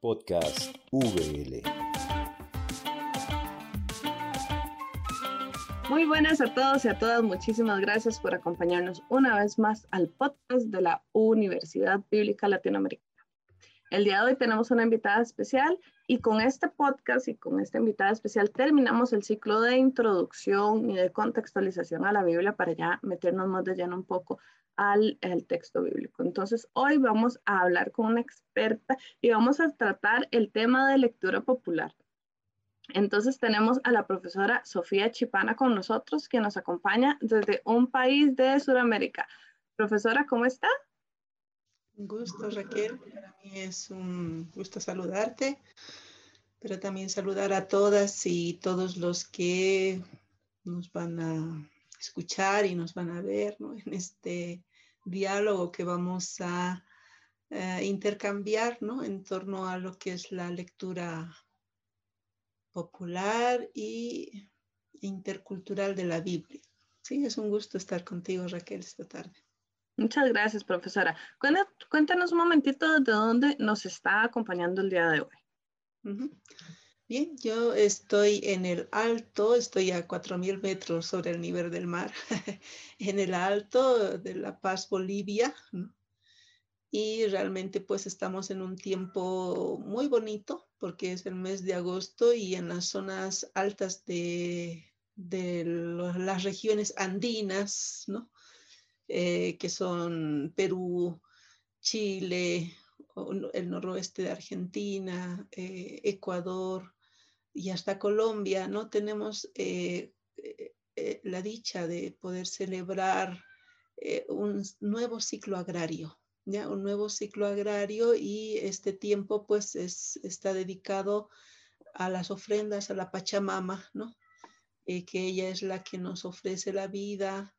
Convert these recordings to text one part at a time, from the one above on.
Podcast VL. Muy buenas a todos y a todas. Muchísimas gracias por acompañarnos una vez más al podcast de la Universidad Bíblica Latinoamericana. El día de hoy tenemos una invitada especial y con este podcast y con esta invitada especial terminamos el ciclo de introducción y de contextualización a la Biblia para ya meternos más de lleno un poco al, texto bíblico. Entonces, hoy vamos a hablar con una experta y vamos a tratar el tema de lectura popular. Entonces tenemos a la profesora Sofía Chipana con nosotros, que nos acompaña desde un país de Sudamérica. Profesora, ¿cómo está? Un gusto, Raquel. Para mí es un gusto saludarte, pero también saludar a todas y todos los que nos van a escuchar y nos van a ver en este diálogo que vamos a eh, intercambiar ¿no? en torno a lo que es la lectura popular y intercultural de la Biblia. Sí, es un gusto estar contigo, Raquel, esta tarde. Muchas gracias, profesora. Cuéntanos un momentito de dónde nos está acompañando el día de hoy. Bien, yo estoy en el alto, estoy a 4.000 metros sobre el nivel del mar, en el alto de La Paz, Bolivia. Y realmente pues estamos en un tiempo muy bonito porque es el mes de agosto y en las zonas altas de, de las regiones andinas, ¿no? Eh, que son Perú, Chile, el noroeste de Argentina, eh, Ecuador y hasta Colombia, ¿no? Tenemos eh, la dicha de poder celebrar un nuevo ciclo agrario, ¿ya? Un nuevo ciclo agrario y este tiempo pues está dedicado a las ofrendas, a la Pachamama, ¿no? que ella es la que nos ofrece la vida,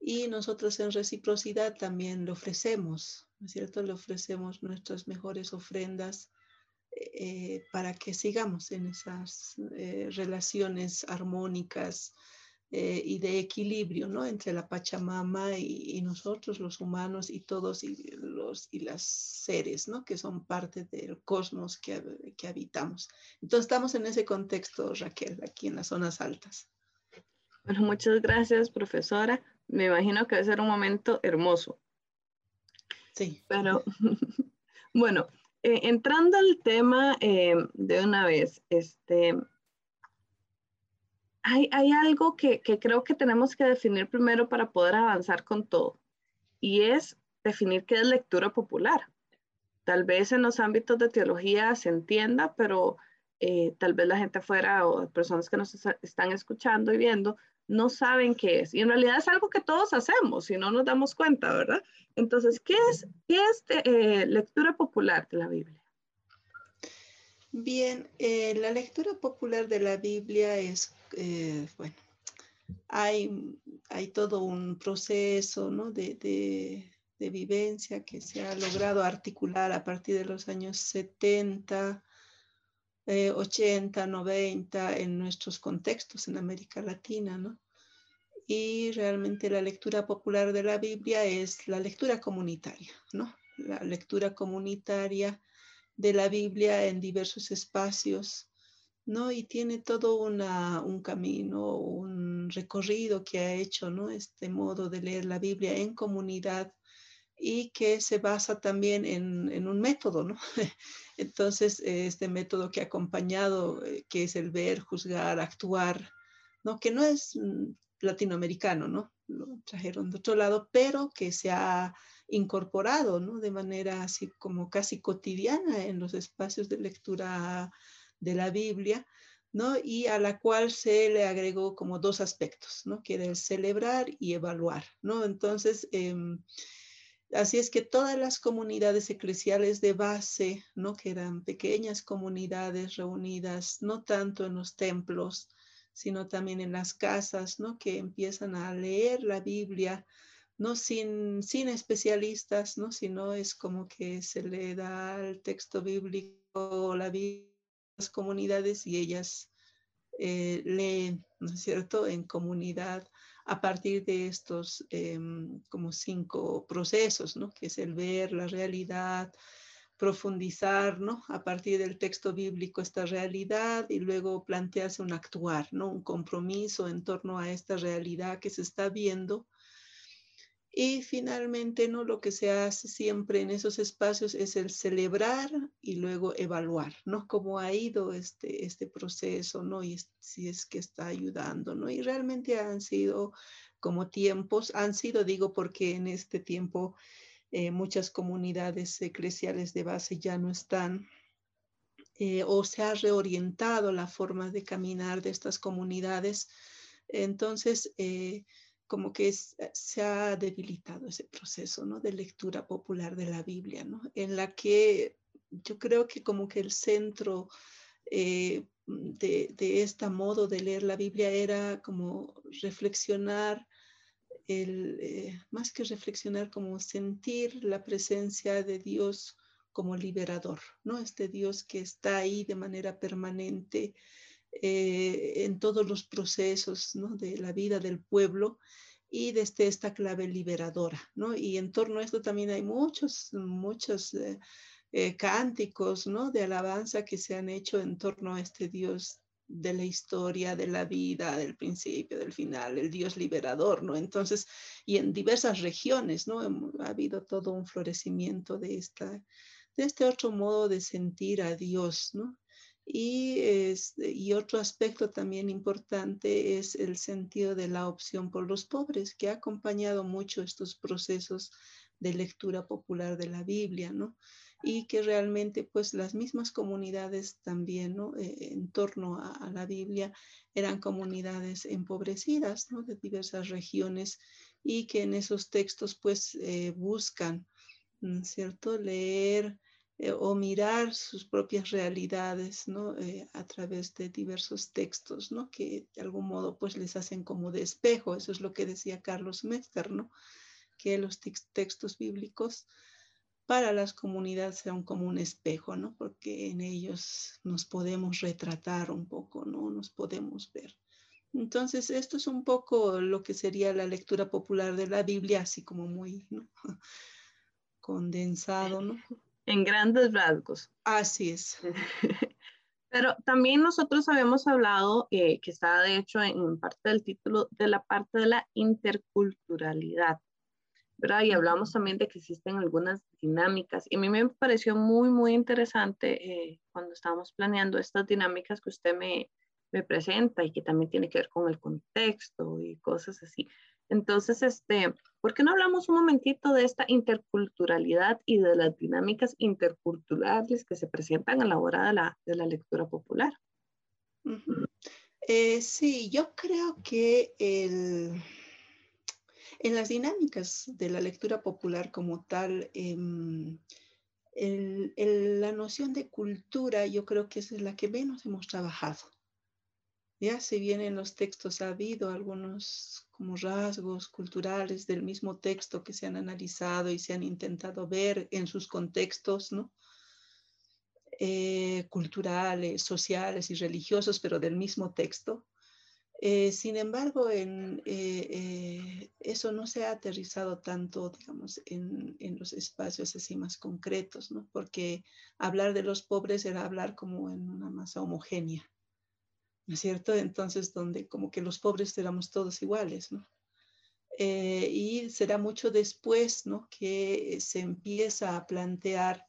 y nosotros en reciprocidad también le ofrecemos, ¿no es cierto? Le ofrecemos nuestras mejores ofrendas eh, para que sigamos en esas eh, relaciones armónicas eh, y de equilibrio, ¿no? Entre la Pachamama y, nosotros, los humanos y todos y los y las seres, ¿no? Que son parte del cosmos que, que habitamos. Entonces estamos en ese contexto, Raquel, aquí en las zonas altas. Bueno, muchas gracias, profesora me imagino que debe ser un momento hermoso. Sí. Pero bueno, eh, entrando al tema eh, de una vez, este, hay, hay algo que, que, creo que tenemos que definir primero para poder avanzar con todo, y es definir qué es lectura popular. Tal vez en los ámbitos de teología se entienda, pero eh, tal vez la gente afuera o personas que nos están escuchando y viendo no saben qué es. Y en realidad es algo que todos hacemos y no nos damos cuenta, ¿verdad? Entonces, ¿qué es, qué es eh, lectura popular de la Biblia? Bien, eh, la lectura popular de la Biblia es, eh, bueno, hay, hay, todo un proceso ¿no? de, de, de, vivencia que se ha logrado articular a partir de los años 70, 80, eh, 90 en nuestros contextos en América Latina, ¿no? Y realmente la lectura popular de la Biblia es la lectura comunitaria, ¿no? La lectura comunitaria de la Biblia en diversos espacios, ¿no? Y tiene todo un camino, un recorrido que ha hecho, ¿no? Este modo de leer la Biblia en comunidad y que se basa también en, en un método, ¿no? Entonces, este método que ha acompañado, eh, que es el ver, juzgar, actuar, ¿no? Que no es mm, latinoamericano, ¿no? Lo trajeron de otro lado, pero que se ha incorporado, ¿no? De manera así como casi cotidiana en los espacios de lectura de la Biblia, ¿no? Y a la cual se le agregó como dos aspectos, ¿no? Que era el celebrar y evaluar, ¿no? Entonces, eh, Así es que todas las comunidades eclesiales de base, ¿no? que eran pequeñas comunidades reunidas, no tanto en los templos, sino también en las casas, ¿no? que empiezan a leer la Biblia, no sin, sin especialistas, ¿no? sino es como que se le da el texto bíblico, a las comunidades y ellas eh, leen, ¿no es cierto?, en comunidad a partir de estos em, como cinco procesos, ¿no? Que es el ver la realidad, profundizar, ¿no? A partir del texto bíblico esta realidad y luego plantearse un actuar, ¿no? Un compromiso en torno a esta realidad que se está viendo. Y finalmente, ¿no? Lo que se hace siempre en esos espacios es el celebrar y luego evaluar, ¿no? Cómo ha ido este, este proceso, ¿no? Y si es que está ayudando, ¿no? Y realmente han sido como tiempos, han sido, digo, porque en este tiempo eh, muchas comunidades eclesiales de base ya no están eh, o se ha reorientado la forma de caminar de estas comunidades. Entonces, eh, como que se ha debilitado ese proceso ¿no? de lectura popular de la Biblia, ¿no? en la que yo creo que como que el centro de, de este modo de leer la Biblia era como reflexionar el, eh, más que reflexionar, como sentir la presencia de Dios como liberador, ¿no? Este Dios que está ahí de manera permanente eh, en todos los procesos de la vida del pueblo y desde esta clave liberadora, ¿no? Y en torno a esto también hay muchos, muchos eh, cánticos, ¿no? De alabanza que se han hecho en torno a este Dios de la historia, de la vida, del principio, del final, el Dios liberador, ¿no? Entonces, y en diversas regiones, ¿no? Ha habido todo un florecimiento de, esta, de este otro modo de sentir a Dios, ¿no? Y, y otro aspecto también importante es el sentido de la opción por los pobres, que ha acompañado mucho estos procesos de lectura popular de la Biblia, ¿no? y que realmente pues las mismas comunidades también ¿no? Eh, en torno a, la Biblia eran comunidades empobrecidas ¿no? de diversas regiones y que en esos textos pues eh, buscan, ¿cierto? Leer eh, o mirar sus propias realidades ¿no? a través de diversos textos ¿no? que de algún modo pues les hacen como de espejo, eso es lo que decía Carlos Mester, ¿no? que los textos bíblicos para las comunidades son como un espejo, ¿no? Porque en ellos nos podemos retratar un poco, ¿no? Nos podemos ver. Entonces, esto es un poco lo que sería la lectura popular de la Biblia, así como muy ¿no? condensado, ¿no? En grandes rasgos. Así es. Pero también nosotros habíamos hablado, eh, que está de hecho en parte del título, de la parte de la interculturalidad. ¿verdad? Y hablamos también de que existen algunas dinámicas. Y a mí me pareció muy, muy interesante eh, cuando estábamos planeando estas dinámicas que usted me, me presenta y que también tiene que ver con el contexto y cosas así. Entonces, este, ¿por qué no hablamos un momentito de esta interculturalidad y de las dinámicas interculturales que se presentan a la hora de la, de la lectura popular? Eh, sí, yo creo que el, en las dinámicas de la lectura popular como tal, em, la noción de cultura yo creo que es la que menos hemos trabajado. Ya si bien en los textos ha habido algunos como rasgos culturales del mismo texto que se han analizado y se han intentado ver en sus contextos, ¿no? Eh, culturales, sociales y religiosos, pero del mismo texto, eh, sin embargo, eh, eh, eso no se ha aterrizado tanto, digamos, en, en, los espacios así más concretos, ¿no? Porque hablar de los pobres era hablar como en una masa homogénea, ¿no es cierto? Entonces, donde como que los pobres éramos todos iguales, ¿no? y será mucho después, ¿no? Que se empieza a plantear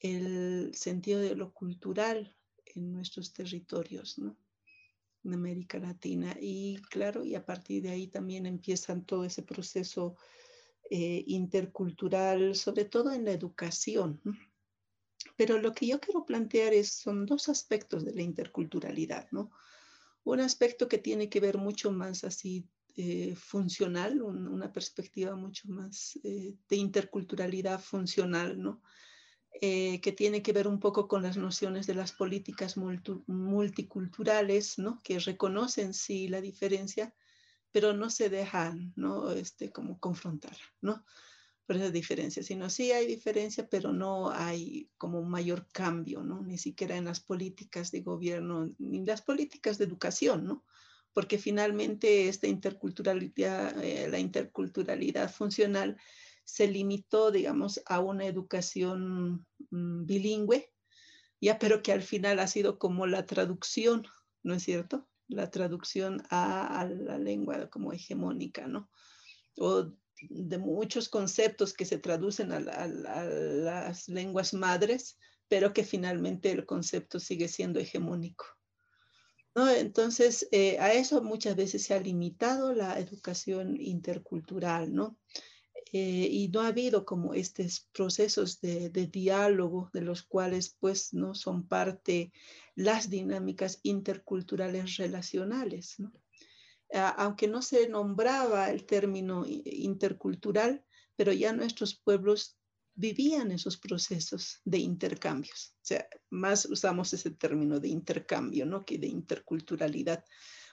el sentido de lo cultural en nuestros territorios, ¿no? en América Latina. Y claro, y a partir de ahí también empiezan todo ese proceso eh, intercultural, sobre todo en la educación. Pero lo que yo quiero plantear es, son dos aspectos de la interculturalidad, ¿no? Un aspecto que tiene que ver mucho más así eh, funcional, una perspectiva mucho más eh, de interculturalidad funcional, ¿no? Eh, que tiene que ver un poco con las nociones de las políticas multiculturales, ¿no? que reconocen sí la diferencia, pero no se dejan ¿no? Este, como confrontar ¿no? Por esa diferencia, sino sí hay diferencia, pero no hay como un mayor cambio, ¿no? ni siquiera en las políticas de gobierno, ni las políticas de educación, ¿no? porque finalmente esta interculturalidad, eh, la interculturalidad funcional, se limitó, digamos, a una educación mm, bilingüe, ya, pero que al final ha sido como la traducción, ¿no es cierto? La traducción a, la lengua como hegemónica, ¿no? O de muchos conceptos que se traducen a, las lenguas madres, pero que finalmente el concepto sigue siendo hegemónico. ¿no? Entonces, eh, a eso muchas veces se ha limitado la educación intercultural, ¿no? Eh, y no ha habido como estos procesos de, diálogo de los cuales pues no son parte las dinámicas interculturales relacionales. Aunque no se nombraba el término intercultural, pero ya nuestros pueblos vivían esos procesos de intercambios. O sea, más usamos ese término de intercambio, ¿no? Que de interculturalidad,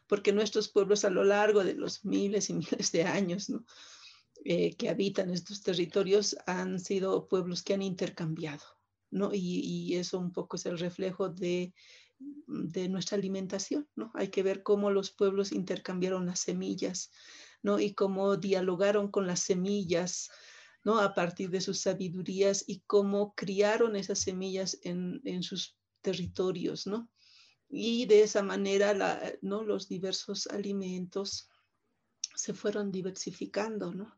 porque nuestros pueblos a lo largo de los miles y miles de años. Eh, que habitan estos territorios han sido pueblos que han intercambiado, ¿no? Y, eso un poco es el reflejo de, de, nuestra alimentación, ¿no? Hay que ver cómo los pueblos intercambiaron las semillas, ¿no? Y cómo dialogaron con las semillas, ¿no? A partir de sus sabidurías y cómo criaron esas semillas en, en sus territorios, ¿no? Y de esa manera, ¿no? Los diversos alimentos se fueron diversificando, ¿no?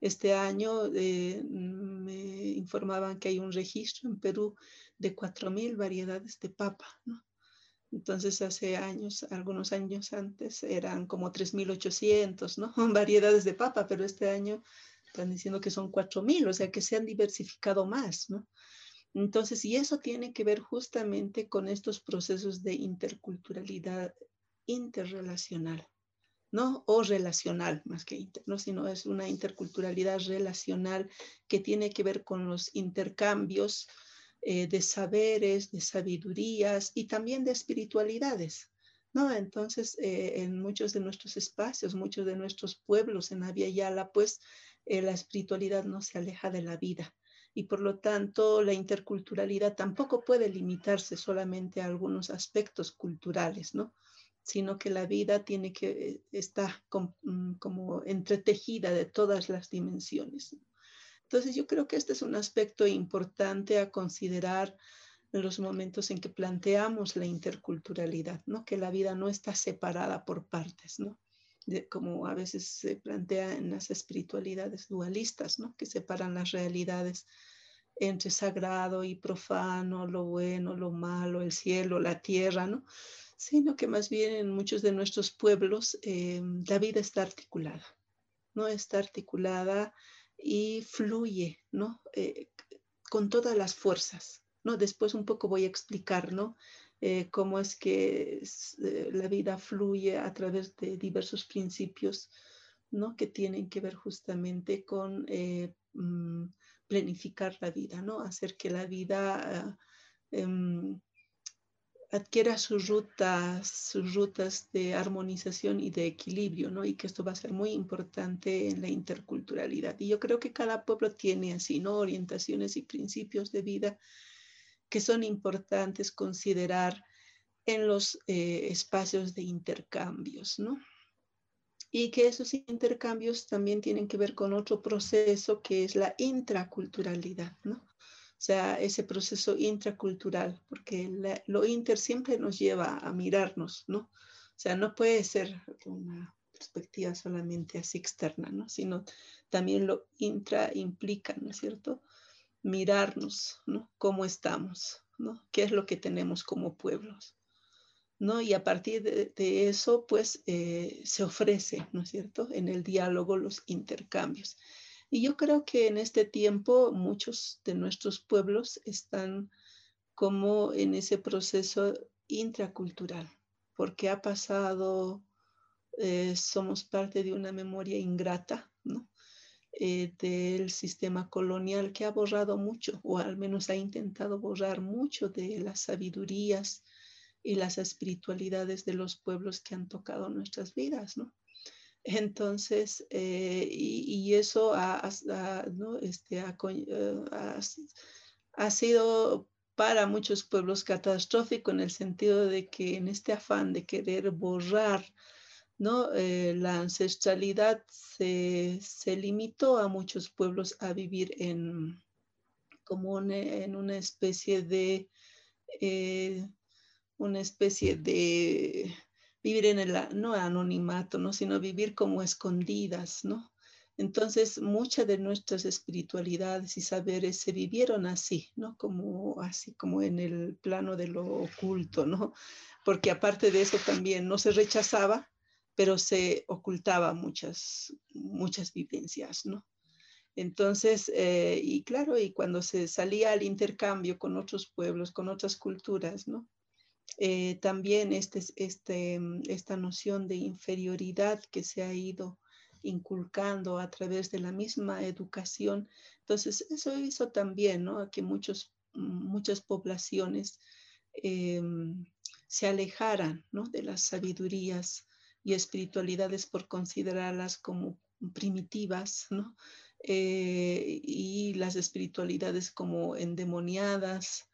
Este año eh, me informaban que hay un registro en Perú de 4.000 variedades de papa, ¿no? Entonces, hace años, algunos años antes, eran como 3.800, ¿no? Variedades de papa, pero este año están diciendo que son 4.000, o sea, que se han diversificado más, ¿no? Entonces, y eso tiene que ver justamente con estos procesos de interculturalidad interrelacional. ¿no? O relacional, más que inter, ¿no? sino es una interculturalidad relacional que tiene que ver con los intercambios eh, de saberes, de sabidurías y también de espiritualidades. ¿no? Entonces, eh, en muchos de nuestros espacios, muchos de nuestros pueblos en Avia Yala, pues eh, la espiritualidad no se aleja de la vida y por lo tanto la interculturalidad tampoco puede limitarse solamente a algunos aspectos culturales, ¿no? sino que la vida tiene que estar mm, como entretejida de todas las dimensiones. Entonces yo creo que este es un aspecto importante a considerar en los momentos en que planteamos la interculturalidad, ¿no? que la vida no está separada por partes, ¿no? como a veces se plantea en las espiritualidades dualistas, ¿no? que separan las realidades entre sagrado y profano, lo bueno, lo malo, el cielo, la tierra, ¿no? sino que más bien en muchos de nuestros pueblos eh, la vida está articulada, ¿no? Está articulada y fluye, ¿no? Eh, con todas las fuerzas, ¿no? Después un poco voy a explicar, ¿no? Eh, cómo es que la vida fluye a través de diversos principios, ¿no? Que tienen que ver justamente con mm, planificar la vida, ¿no? Hacer que la vida... Adquiera sus rutas, sus rutas de armonización y de equilibrio, ¿no? Y que esto va a ser muy importante en la interculturalidad. Y yo creo que cada pueblo tiene así, ¿no? Orientaciones y principios de vida que son importantes considerar en los eh, espacios de intercambios, ¿no? Y que esos intercambios también tienen que ver con otro proceso que es la intraculturalidad, ¿no? Sea, ese proceso intracultural, porque lo inter siempre nos lleva a mirarnos, ¿no? O sea, no puede ser una perspectiva solamente así externa, ¿no? Sino también lo intra implica, ¿no es cierto? Mirarnos, ¿no? ¿Cómo estamos? ¿no? ¿Qué es lo que tenemos como pueblos? ¿no? Y a partir de, eso, pues, eh, se ofrece, ¿no es cierto? En el diálogo los intercambios. Y yo creo que en este tiempo muchos de nuestros pueblos están como en ese proceso intracultural, porque ha pasado, eh, somos parte de una memoria ingrata, ¿no? Eh, del sistema colonial que ha borrado mucho, o al menos ha intentado borrar mucho de las sabidurías y las espiritualidades de los pueblos que han tocado nuestras vidas, ¿no? Entonces, eh, y, eso este, eh, ha, sido para muchos pueblos catastrófico en el sentido de que en este afán de querer borrar ¿no? Eh, la ancestralidad se, se, limitó a muchos pueblos a vivir en, como en una especie de, una especie de vivir en el, no anonimato, ¿no? sino vivir como escondidas, ¿no? Entonces, muchas de nuestras espiritualidades y saberes se vivieron así, ¿no? Como así como en el plano de lo oculto, ¿no? Porque aparte de eso también no se rechazaba, pero se ocultaba muchas, muchas vivencias, ¿no? Entonces, eh, y claro, y cuando se salía al intercambio con otros pueblos, con otras culturas, ¿no? Eh, también este, este, esta noción de inferioridad que se ha ido inculcando a través de la misma educación. Entonces, eso hizo también ¿no? que muchos, muchas poblaciones em, se alejaran ¿no? de las sabidurías y espiritualidades por considerarlas como primitivas, ¿no? Eh, y las espiritualidades como endemoniadas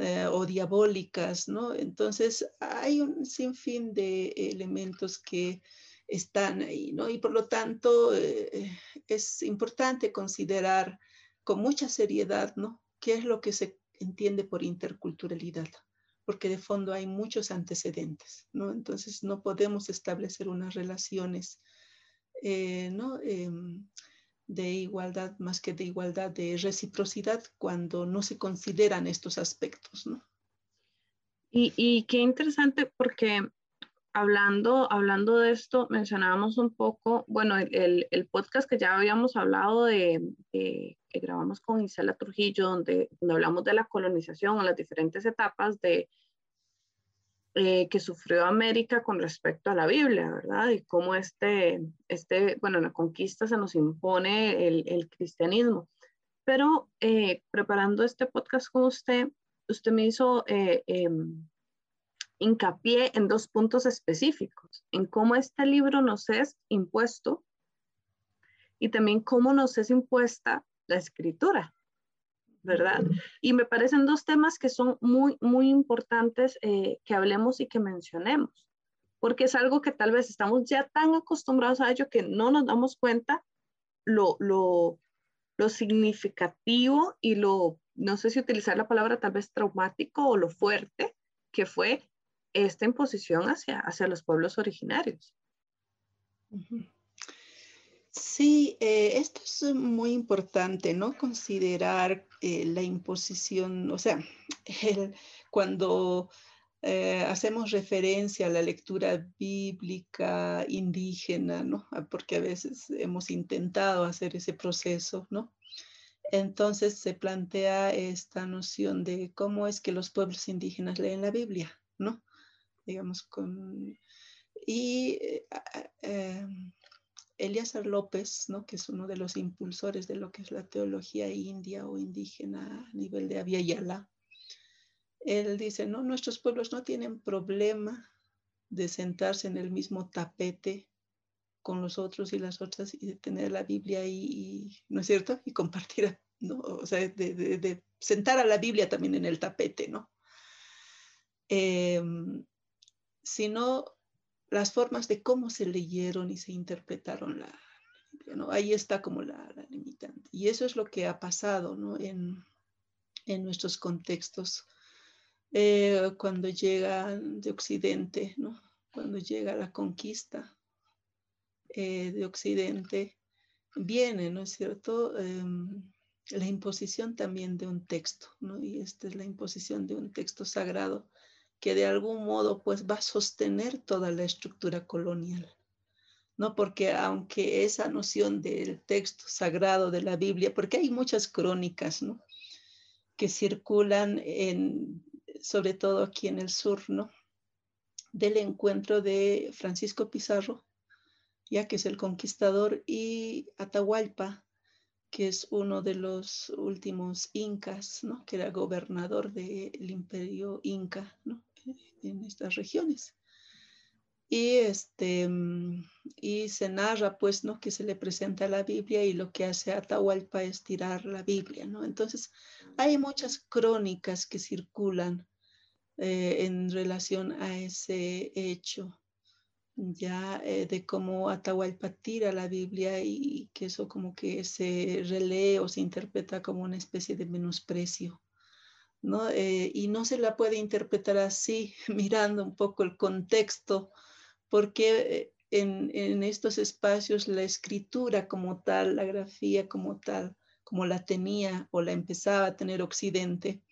eh, o diabólicas, ¿no? Entonces hay un sinfín de elementos que están ahí, ¿no? Y por lo tanto eh, es importante considerar con mucha seriedad, ¿no? ¿Qué es lo que se entiende por interculturalidad? Porque de fondo hay muchos antecedentes, ¿no? Entonces no podemos establecer unas relaciones, eh, ¿no? De igualdad más que de igualdad, de reciprocidad cuando no se consideran estos aspectos, ¿no? Y, y qué interesante porque hablando, hablando de esto, mencionábamos un poco, bueno, el, el, podcast que ya habíamos hablado de, que grabamos con Isela Trujillo, donde, donde hablamos de la colonización, las diferentes etapas de eh, que sufrió América con respecto a la Biblia, ¿verdad? Y cómo este, este bueno, en la conquista se nos impone el, el cristianismo. Pero eh, preparando este podcast con usted, usted me hizo eh, em, hincapié en dos puntos específicos, en cómo este libro nos es impuesto y también cómo nos es impuesta la escritura, ¿verdad? Y me parecen dos temas que son muy, muy importantes eh, que hablemos y que mencionemos, porque es algo que tal vez estamos ya tan acostumbrados a ello que no nos damos cuenta lo, lo, lo significativo y lo, no sé si utilizar la palabra tal vez traumático o lo fuerte que fue esta imposición hacia, hacia los pueblos originarios. Sí, eh, esto es muy importante, ¿no? Considerar eh, la imposición, o sea, cuando eh, hacemos referencia a la lectura bíblica indígena, ¿no? Ah, porque a veces hemos intentado hacer ese proceso, ¿no? Entonces se plantea esta noción de cómo es que los pueblos indígenas leen la Biblia, ¿no? digamos, con... Y eh, em, Elías López, ¿no? que es uno de los impulsores de lo que es la teología india o indígena a nivel de Yala, él dice, no, nuestros pueblos no tienen problema de sentarse en el mismo tapete con los otros y las otras y de tener la Biblia ahí, ¿no es cierto? Y compartir, ¿no? O sea, de, sentar a la Biblia también en el tapete, ¿no? Eh, sino las formas de cómo se leyeron y se interpretaron la ¿no? Ahí está como la, limitante. Y eso es lo que ha pasado ¿no? en, en nuestros contextos eh, cuando llega de Occidente, ¿no? cuando llega la conquista eh, de Occidente, viene, ¿no es cierto? Em, la imposición también de un texto, ¿no? Y esta es la imposición de un texto sagrado que de algún modo pues va a sostener toda la estructura colonial. ¿no? Porque aunque esa noción del texto sagrado de la Biblia, porque hay muchas crónicas, ¿no? Que circulan en, sobre todo aquí en el sur, ¿no? Del encuentro de Francisco Pizarro, ya que es el conquistador, y Atahualpa, que es uno de los últimos incas, ¿no? Que era gobernador del imperio inca, ¿no? En estas regiones. Y, este, y se narra, pues, ¿no? Que se le presenta la Biblia y lo que hace Atahualpa es tirar la Biblia, ¿no? Entonces, hay muchas crónicas que circulan eh, en relación a ese hecho, ya eh, de cómo Atahualpa tira la Biblia y que eso como que se relee o se interpreta como una especie de menosprecio. Eh, y no se la puede interpretar así, mirando un poco el contexto, porque en, en, estos espacios la escritura como tal, la grafía como tal, como la tenía o la empezaba a tener Occidente,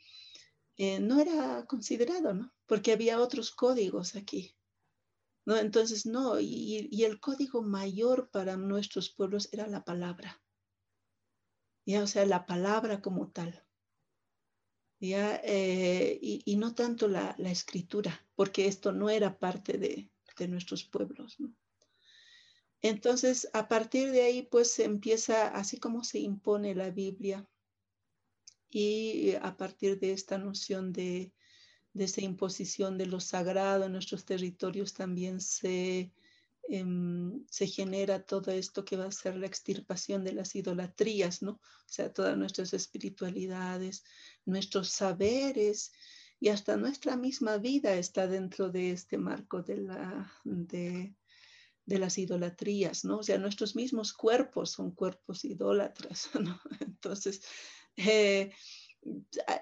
eh, no era considerado, ¿no? Porque había otros códigos aquí. Entonces, no, y, y, el código mayor para nuestros pueblos era la palabra. Ya, o sea, la palabra como tal. Eh, y, no tanto la, escritura, porque esto no era parte de, nuestros pueblos. Entonces, a partir de ahí, pues se empieza, así como se impone la Biblia, y a partir de esta noción de, de esa imposición de lo sagrado en nuestros territorios, también se, eh, se genera todo esto que va a ser la extirpación de las idolatrías, ¿no? O sea, todas nuestras espiritualidades, nuestros saberes y hasta nuestra misma vida está dentro de este marco de la... De las idolatrías, ¿no? O sea, nuestros mismos cuerpos son cuerpos idólatras, ¿no? Entonces, eh,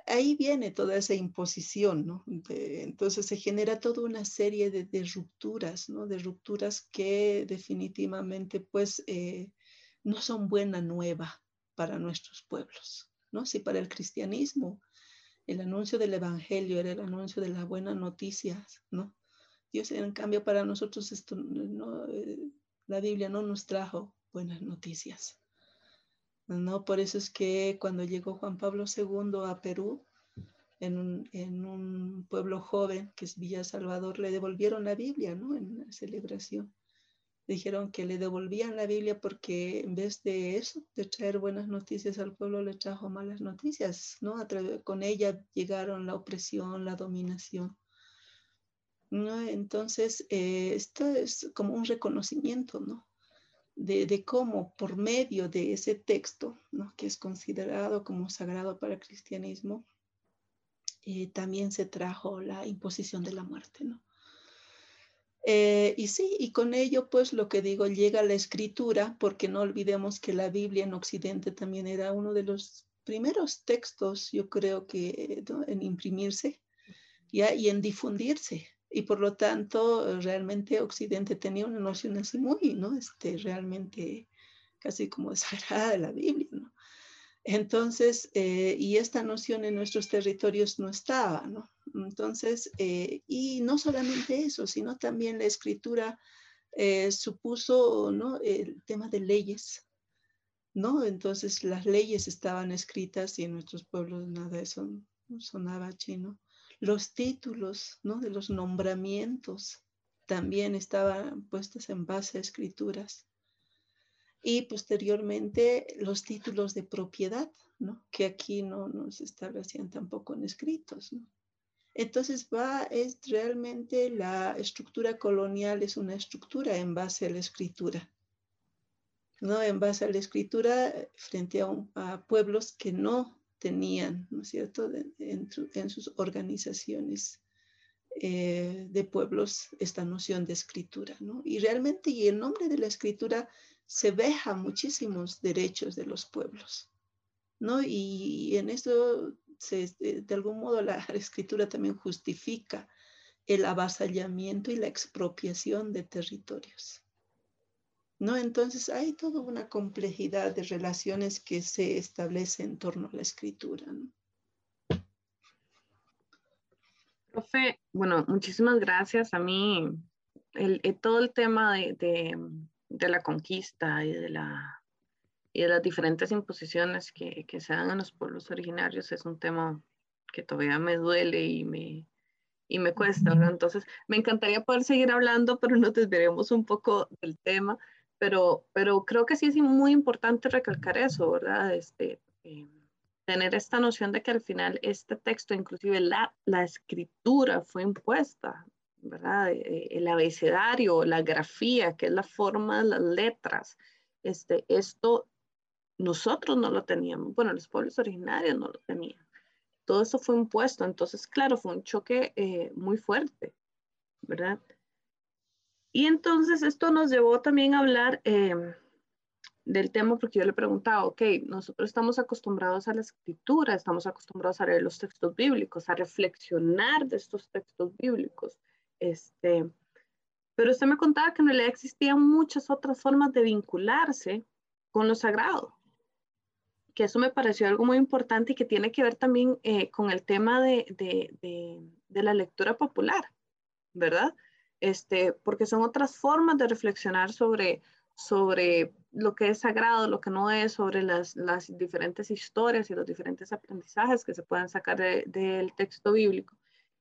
ahí viene toda esa imposición, ¿no? Entonces se genera toda una serie de, rupturas, ¿no? De rupturas que definitivamente, pues, eh, no son buena nueva para nuestros pueblos, ¿no? Si para el cristianismo el anuncio del evangelio era el anuncio de la buena noticia, ¿no? Dios, en cambio, para nosotros esto, no, eh, la Biblia no nos trajo buenas noticias. No, por eso es que cuando llegó Juan Pablo II a Perú, en un, en un pueblo joven que es Villa Salvador, le devolvieron la Biblia, ¿no? En la celebración. Dijeron que le devolvían la Biblia porque en vez de eso, de traer buenas noticias al pueblo, le trajo malas noticias, ¿no? A con ella llegaron la opresión, la dominación. ¿no? Entonces, eh, esto es como un reconocimiento, ¿no? De, cómo por medio de ese texto, ¿no? que es considerado como sagrado para el cristianismo, eh, también se trajo la imposición de la muerte, ¿no? Eh, y sí, y con ello, pues lo que digo, llega la escritura, porque no olvidemos que la Biblia en Occidente también era uno de los primeros textos, yo creo que ¿no? en imprimirse ¿ya? y en difundirse, y por lo tanto realmente Occidente tenía una noción así muy, ¿no? Este, realmente casi como desagrada de la Biblia, ¿no? Entonces, eh, y esta noción en nuestros territorios no estaba, ¿no? Entonces, eh, y no solamente eso, sino también la escritura eh, supuso, ¿no? El tema de leyes, ¿no? Entonces, las leyes estaban escritas y en nuestros pueblos nada de eso sonaba chino los títulos ¿no? de los nombramientos también estaban puestos en base a escrituras. Y posteriormente los títulos de propiedad, ¿no? que aquí no, nos se establecían tampoco en escritos. ¿no? Entonces va, es realmente la estructura colonial, es una estructura en base a la escritura. ¿no? En base a la escritura frente a, pueblos que no tenían, ¿no es cierto?, en, sus organizaciones eh, de pueblos esta noción de escritura, ¿no? Y realmente, y el nombre de la escritura se veja muchísimos derechos de los pueblos, ¿no? Y en esto, se, de algún modo, la escritura también justifica el avasallamiento y la expropiación de territorios. ¿No? Entonces hay toda una complejidad de relaciones que se establece en torno a la escritura. ¿no? Profe, bueno, muchísimas gracias. A mí, el, el, todo el tema de, de, de, la conquista y de, la, y de las diferentes imposiciones que, que se dan a los pueblos originarios es un tema que todavía me duele y me, y me cuesta, ¿verdad? Entonces, me encantaría poder seguir hablando, pero nos desviaremos un poco del tema pero, pero creo que sí es muy importante recalcar eso, ¿verdad? Este, eh, tener esta noción de que al final este texto, inclusive la, la escritura fue impuesta, ¿verdad? Eh, el abecedario, la grafía, que es la forma de las letras, este, esto nosotros no lo teníamos, bueno, los pueblos originarios no lo tenían. Todo eso fue impuesto, entonces, claro, fue un choque eh, muy fuerte, ¿verdad? Y entonces esto nos llevó también a hablar em, del tema porque yo le preguntaba, ok, nosotros estamos acostumbrados a la escritura, estamos acostumbrados a leer los textos bíblicos, a reflexionar de estos textos bíblicos. Este, pero usted me contaba que en realidad existían muchas otras formas de vincularse con lo sagrado, que eso me pareció algo muy importante y que tiene que ver también eh, con el tema de, de, de, la lectura popular, ¿verdad? Este, porque son otras formas de reflexionar sobre, sobre lo que es sagrado, lo que no es, sobre las, las diferentes historias y los diferentes aprendizajes que se pueden sacar del texto bíblico.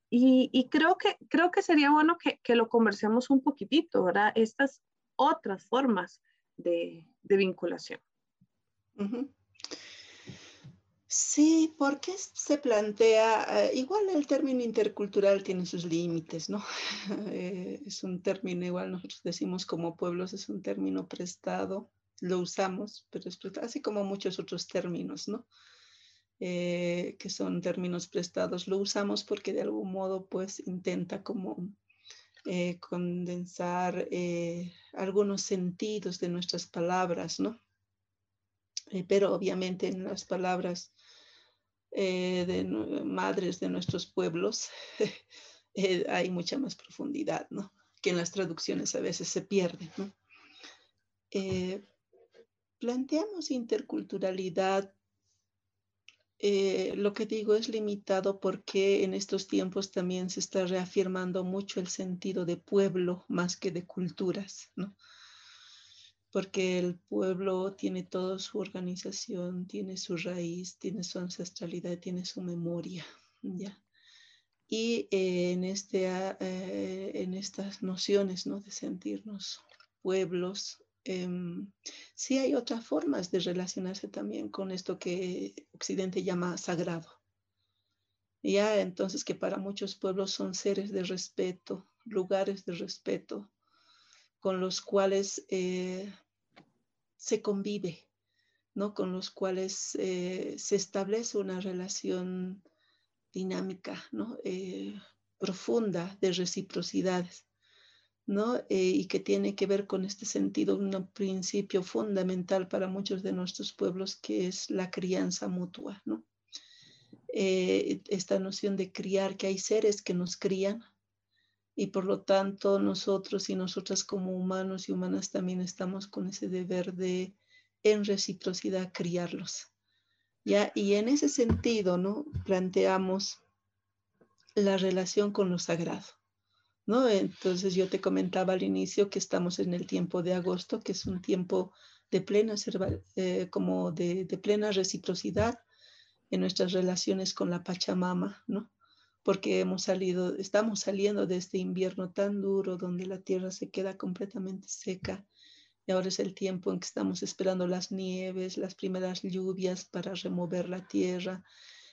Y, y, creo, que, creo que sería bueno que, que, lo conversemos un poquitito, ¿verdad? Estas otras formas de, de vinculación. Sí, porque se plantea, eh, igual el término intercultural tiene sus límites, ¿no? Eh, es un término, igual nosotros decimos como pueblos, es un término prestado, lo usamos, pero es prestado, así como muchos otros términos, ¿no? Eh, que son términos prestados, lo usamos porque de algún modo pues intenta como condensar algunos sentidos de nuestras palabras, ¿no? pero obviamente en las palabras eh, de madres de nuestros pueblos eh, hay mucha más profundidad, ¿no? Que en las traducciones a veces se pierde. Eh, planteamos interculturalidad, lo que digo es limitado porque en estos tiempos también se está reafirmando mucho el sentido de pueblo más que de culturas. Porque el pueblo tiene toda su organización, tiene su raíz, tiene su ancestralidad, tiene su memoria, ¿ya? Y eh, en, este, ah, eh, en estas nociones, ¿no? De sentirnos pueblos, em, sí hay otras formas de relacionarse también con esto que Occidente llama sagrado. Ya, entonces que para muchos pueblos son seres de respeto, lugares de respeto, con los cuales eh, se convive, ¿no? Con los cuales eh, se establece una relación dinámica, ¿no? Eh, profunda de reciprocidades, ¿no? Eh, y que tiene que ver con este sentido, un principio fundamental para muchos de nuestros pueblos, que es la crianza mutua, ¿no? esta noción de criar, que hay seres que nos crían, y por lo tanto nosotros y nosotras como humanos y humanas también estamos con ese deber de en reciprocidad criarlos. ¿ya? Y en ese sentido, ¿no? Planteamos la relación con lo sagrado. ¿no? Entonces yo te comentaba al inicio que estamos en el tiempo de agosto, que es un tiempo de plena, eh, como de, de plena reciprocidad en nuestras relaciones con la Pachamama, ¿no? Porque hemos salido, estamos saliendo de este invierno tan duro donde la tierra se queda completamente seca y ahora es el tiempo en que estamos esperando las nieves, las primeras lluvias para remover la tierra.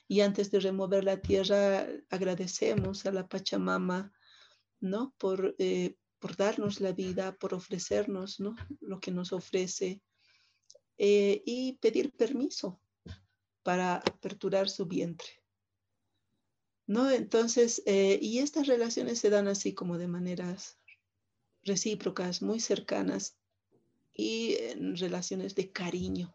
Y antes de remover la tierra, agradecemos a la Pachamama, ¿no? Por, eh, por darnos la vida, por ofrecernos, ¿no? Lo que nos ofrece eh, y pedir permiso para aperturar su vientre. ¿No? Entonces, eh, y estas relaciones se dan así como de maneras recíprocas, muy cercanas y en relaciones de cariño.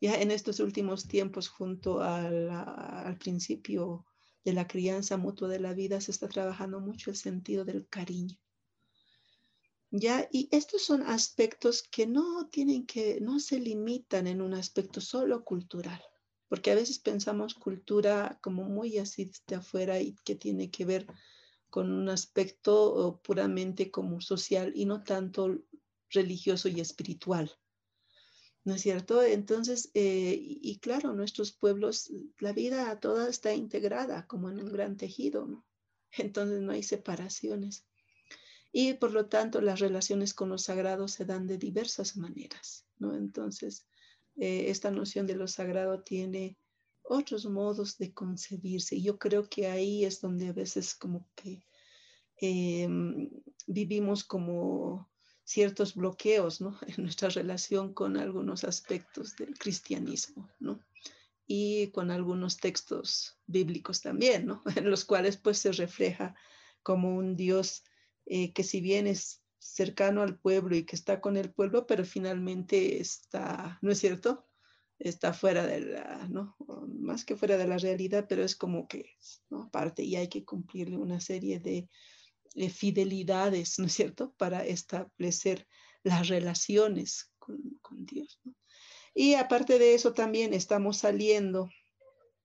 Ya en estos últimos tiempos, junto al principio de la crianza mutua de la vida, se está trabajando mucho el sentido del cariño. Ya, y estos son aspectos que no tienen que, no se limitan en un aspecto solo cultural porque a veces pensamos cultura como muy así desde afuera y que tiene que ver con un aspecto puramente como social y no tanto religioso y espiritual. ¿No es cierto? Entonces, eh, y, claro, nuestros pueblos, la vida toda está integrada como en un gran tejido, ¿no? Entonces no hay separaciones. Y por lo tanto, las relaciones con los sagrados se dan de diversas maneras, ¿no? Entonces, eh, esta noción de lo sagrado tiene otros modos de concebirse. Yo creo que ahí es donde a veces como que em, vivimos como ciertos bloqueos en nuestra relación con algunos aspectos del cristianismo. Y con algunos textos bíblicos también. En los cuales pues se refleja como un Dios eh, que si bien es cercano al pueblo y que está con el pueblo, pero finalmente está, ¿no es cierto? Está fuera de la, ¿no? Más que fuera de la realidad, pero es como que, ¿no? Aparte, y hay que cumplirle una serie de, fidelidades, ¿no es cierto?, para establecer las relaciones con, con Dios. Y aparte de eso, también estamos saliendo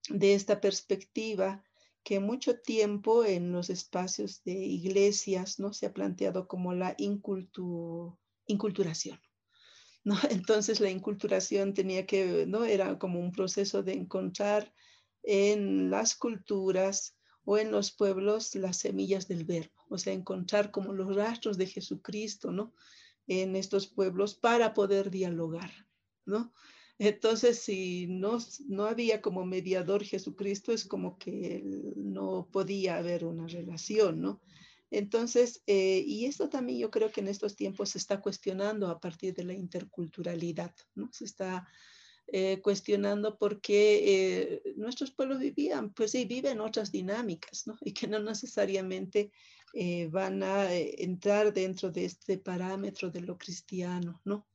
de esta perspectiva que mucho tiempo en los espacios de iglesias no se ha planteado como la inculturación. ¿no? Entonces la inculturación tenía que, ¿no? Era como un proceso de encontrar en las culturas o en los pueblos las semillas del verbo, o sea, encontrar como los rastros de Jesucristo, ¿no? En estos pueblos para poder dialogar, ¿no? Entonces, si no, no había como mediador Jesucristo, es como que no podía haber una relación, ¿no? Entonces, eh, y esto también yo creo que en estos tiempos se está cuestionando a partir de la interculturalidad, ¿no? Se está eh, cuestionando por qué eh, nuestros pueblos vivían, pues sí, viven otras dinámicas, ¿no? Y que no necesariamente van a entrar dentro de este parámetro de lo cristiano, ¿no?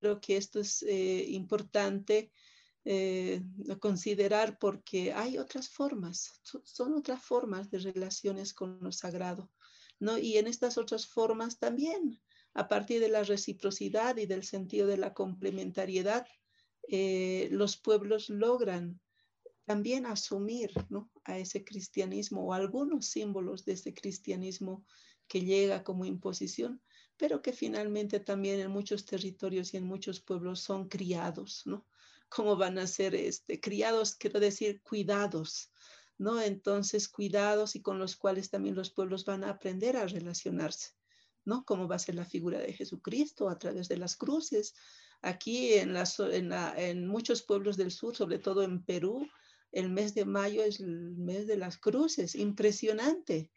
Creo que esto es eh, importante eh, considerar porque hay otras formas, son otras formas de relaciones con lo sagrado, ¿no? Y en estas otras formas también, a partir de la reciprocidad y del sentido de la complementariedad, eh, los pueblos logran también asumir ¿no? a ese cristianismo o algunos símbolos de ese cristianismo que llega como imposición, pero que finalmente también en muchos territorios y en muchos pueblos son criados, ¿no? ¿Cómo van a ser este, criados? Quiero decir, cuidados, ¿no? Entonces, cuidados y con los cuales también los pueblos van a aprender a relacionarse, ¿no? ¿Cómo va a ser la figura de Jesucristo a través de las cruces? Aquí en, en, en muchos pueblos del sur, sobre todo en Perú, el mes de mayo es el mes de las cruces, impresionante,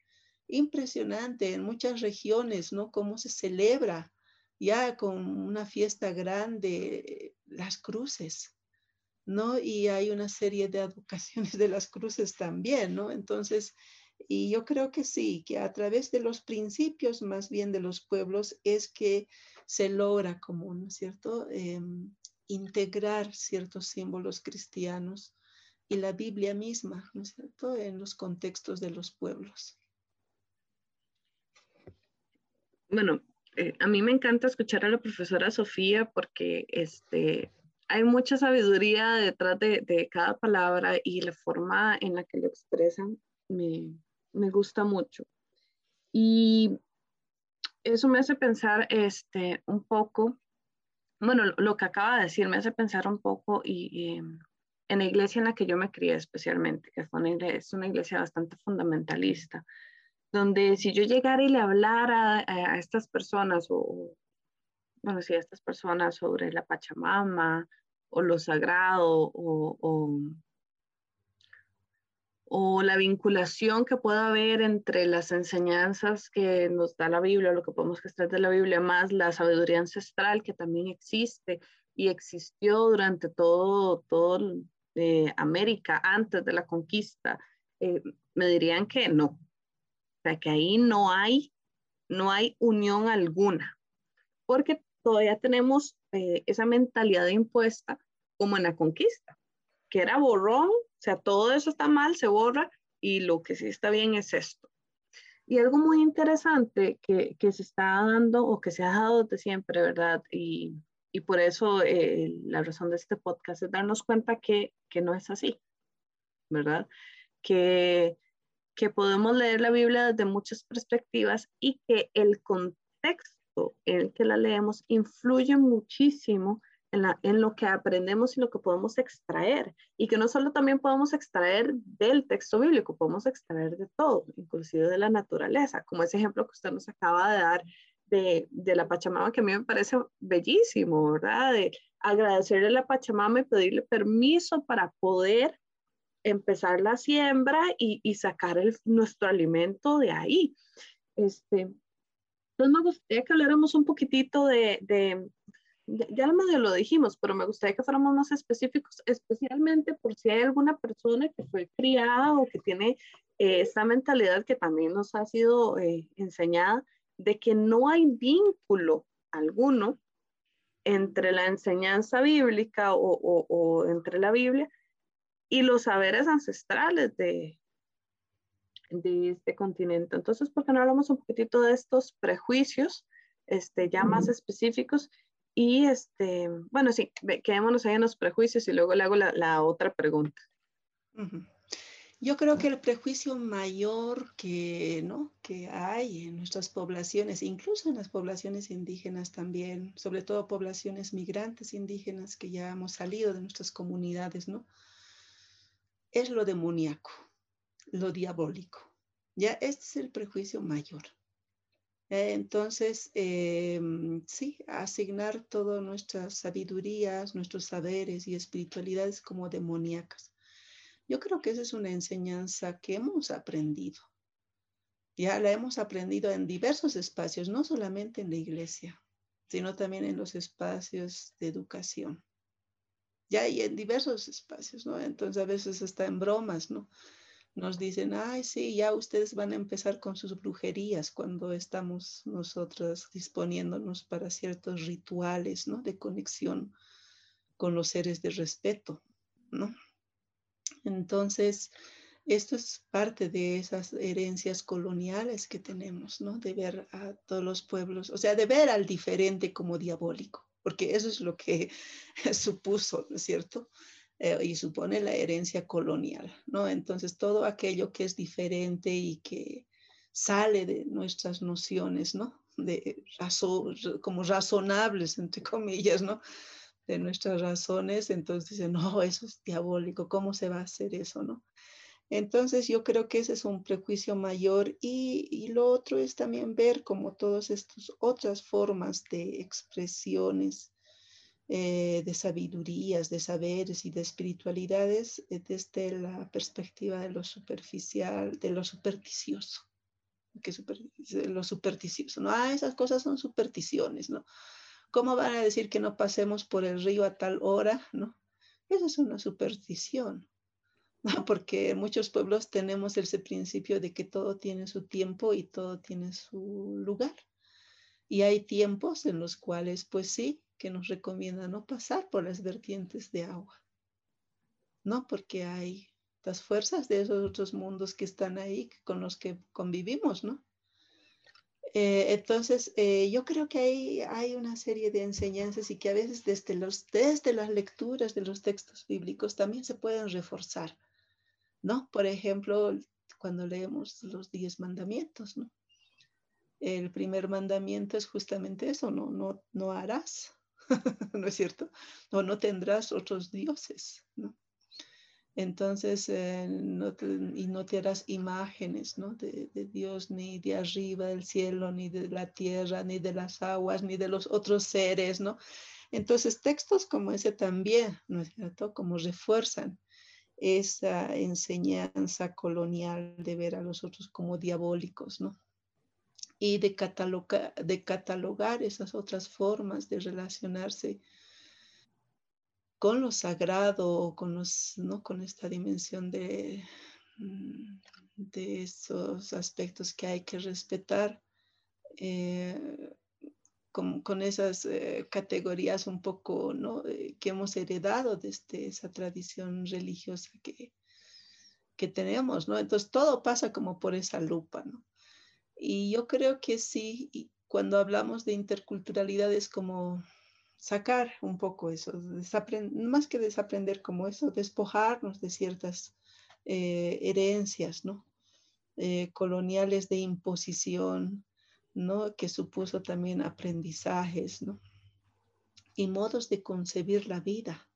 impresionante en muchas regiones, ¿no? Cómo se celebra ya con una fiesta grande las cruces, ¿no? Y hay una serie de advocaciones de las cruces también, ¿no? Entonces, y yo creo que sí, que a través de los principios más bien de los pueblos es que se logra como, ¿no es cierto?, em, integrar ciertos símbolos cristianos y la Biblia misma, ¿no es cierto?, en los contextos de los pueblos. Bueno, eh, a mí me encanta escuchar a la profesora Sofía porque este, hay mucha sabiduría detrás de, cada palabra y la forma en la que lo expresan me, gusta mucho. Y eso me hace pensar este, un poco, bueno, lo, que acaba de decir me hace pensar un poco y, en la iglesia en la que yo me crié especialmente, que es una iglesia bastante fundamentalista donde si yo llegara y le hablara a, estas personas, o bueno, sí, a estas personas sobre la Pachamama o lo sagrado o, o, la vinculación que pueda haber entre las enseñanzas que nos da la Biblia, lo que podemos gestar de la Biblia, más la sabiduría ancestral que también existe y existió durante todo, todo eh, América antes de la conquista, eh, me dirían que no, o sea, que ahí no hay, no hay unión alguna, porque todavía tenemos eh, esa mentalidad impuesta como en la conquista, que era borrón, o sea, todo eso está mal, se borra, y lo que sí está bien es esto. Y algo muy interesante que, que se está dando o que se ha dado de siempre, ¿verdad? Y, y por eso eh, la razón de este podcast es darnos cuenta que, que no es así, ¿verdad? Que que podemos leer la Biblia desde muchas perspectivas y que el contexto en el que la leemos influye muchísimo en, la, en, lo que aprendemos y lo que podemos extraer. Y que no solo también podemos extraer del texto bíblico, podemos extraer de todo, inclusive de la naturaleza, como ese ejemplo que usted nos acaba de dar de, de la Pachamama, que a mí me parece bellísimo, ¿verdad? De agradecerle a la Pachamama y pedirle permiso para poder empezar la siembra y, sacar nuestro alimento de ahí. Este, entonces me gustaría que habláramos un poquitito de, de, ya medio lo dijimos, pero me gustaría que fuéramos más específicos, especialmente por si hay alguna persona que fue criada o que tiene eh, esta mentalidad que también nos ha sido eh, enseñada de que no hay vínculo alguno entre la enseñanza bíblica o, entre la Biblia y los saberes ancestrales de, de este continente. Entonces, ¿por qué no hablamos un poquitito de estos prejuicios este, ya más específicos? Y, este, bueno, sí, quedémonos ahí en los prejuicios y luego le hago la, otra pregunta. Yo creo que el prejuicio mayor que, ¿no? que hay en nuestras poblaciones, incluso en las poblaciones indígenas también, sobre todo poblaciones migrantes indígenas que ya hemos salido de nuestras comunidades, ¿no? Es lo demoníaco, lo diabólico. Ya este es el prejuicio mayor. Entonces, em, sí, asignar todas nuestras sabidurías, nuestros saberes y espiritualidades como demoníacas. Yo creo que esa es una enseñanza que hemos aprendido. Ya la hemos aprendido en diversos espacios, no solamente en la iglesia, sino también en los espacios de educación. Ya y en diversos espacios, ¿no? Entonces a veces está en bromas, ¿no? Nos dicen, ay, sí, ya ustedes van a empezar con sus brujerías cuando estamos nosotros disponiéndonos para ciertos rituales, ¿no? De conexión con los seres de respeto, ¿no? Entonces, esto es parte de esas herencias coloniales que tenemos, ¿no? De ver a todos los pueblos, o sea, de ver al diferente como diabólico, porque eso es lo que supuso, ¿no es cierto? Eh, y supone la herencia colonial, ¿no? Entonces, todo aquello que es diferente y que sale de nuestras nociones, ¿no? De como razonables, entre comillas, ¿no? de nuestras razones, entonces dicen, no, eso es diabólico, ¿cómo se va a hacer eso, no? Entonces yo creo que ese es un prejuicio mayor y, y lo otro es también ver como todas estas otras formas de expresiones, eh, de sabidurías, de saberes y de espiritualidades eh, desde la perspectiva de lo superficial, de lo supersticioso. Que super, lo supersticioso, ¿no? Ah, esas cosas son supersticiones, ¿no? ¿Cómo van a decir que no pasemos por el río a tal hora? ¿No? Eso es una superstición, porque en muchos pueblos tenemos ese principio de que todo tiene su tiempo y todo tiene su lugar. Y hay tiempos en los cuales, pues sí, que nos recomienda no pasar por las vertientes de agua, ¿no? Porque hay las fuerzas de esos otros mundos que están ahí, con los que convivimos, ¿no? Eh, entonces, eh, yo creo que hay, hay una serie de enseñanzas y que a veces desde, los, desde las lecturas de los textos bíblicos también se pueden reforzar, ¿no? Por ejemplo, cuando leemos los diez mandamientos, ¿no? El primer mandamiento es justamente eso, no, no, no harás, ¿no es cierto? O no tendrás otros dioses, ¿no? Entonces, eh, y no te harás imágenes ¿no? de, Dios ni de arriba del cielo, ni de la tierra, ni de las aguas, ni de los otros seres, ¿no? Entonces, textos como ese también, ¿no es cierto? Como refuerzan esa enseñanza colonial de ver a los otros como diabólicos, ¿no? Y de, de catalogar esas otras formas de relacionarse con lo sagrado, con, ¿no? con esta dimensión de, mm, de esos aspectos que hay que respetar, eh, con, esas eh, categorías un poco ¿no? Eh, que hemos heredado desde esa tradición religiosa que, que tenemos, ¿no? Entonces todo pasa como por esa lupa, ¿no? Y yo creo que sí, cuando hablamos de interculturalidad es como sacar un poco eso, más que desaprender como eso, despojarnos de ciertas eh, herencias, ¿no? Coloniales de imposición, ¿no? Que supuso también aprendizajes, ¿no? Y modos de concebir la vida.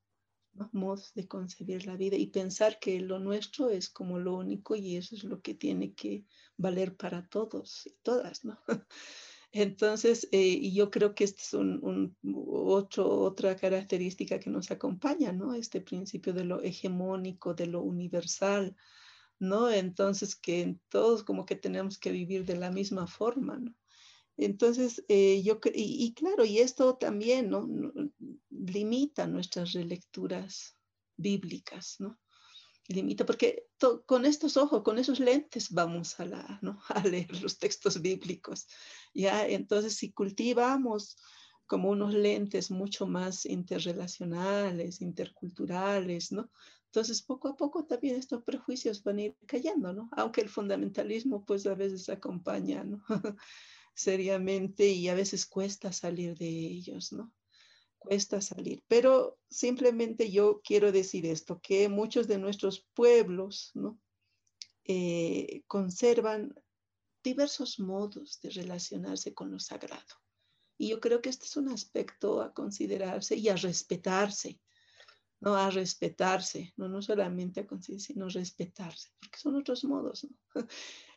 Modos de concebir la vida y pensar que lo nuestro es como lo único y eso es lo que tiene que valer para todos y todas, ¿no? Entonces, eh, yo creo que esta es un, otro, otra característica que nos acompaña, ¿no? Este principio de lo hegemónico, de lo universal, ¿no? Entonces, que todos como que tenemos que vivir de la misma forma, ¿no? Entonces, eh, yo, y, y, claro, y esto también, ¿no? Limita nuestras relecturas bíblicas, ¿no? limita, porque con estos ojos, con esos lentes vamos a, la, ¿no? a leer los textos bíblicos. ¿ya? Entonces, si cultivamos como unos lentes mucho más interrelacionales, interculturales, ¿no? Entonces, poco a poco también estos prejuicios van a ir cayendo, ¿no? Aunque el fundamentalismo, pues a veces acompaña, ¿no? Seriamente y a veces cuesta salir de ellos, ¿no? cuesta salir. Pero simplemente yo quiero decir esto, que muchos de nuestros pueblos ¿no? Eh, conservan diversos modos de relacionarse con lo sagrado. Y yo creo que este es un aspecto a considerarse y a respetarse, ¿no? A respetarse, no, no solamente a considerarse, sino respetarse, porque son otros modos, ¿no?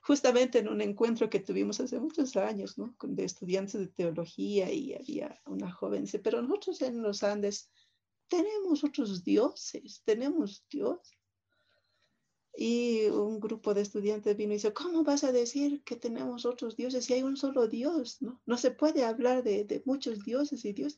justamente en un encuentro que tuvimos hace muchos años, ¿no? De estudiantes de teología y había una joven, dice, pero nosotros en los Andes tenemos otros dioses, tenemos Dios. Y un grupo de estudiantes vino y dice, ¿cómo vas a decir que tenemos otros dioses si hay un solo Dios? No, no se puede hablar de, de muchos dioses y Dios.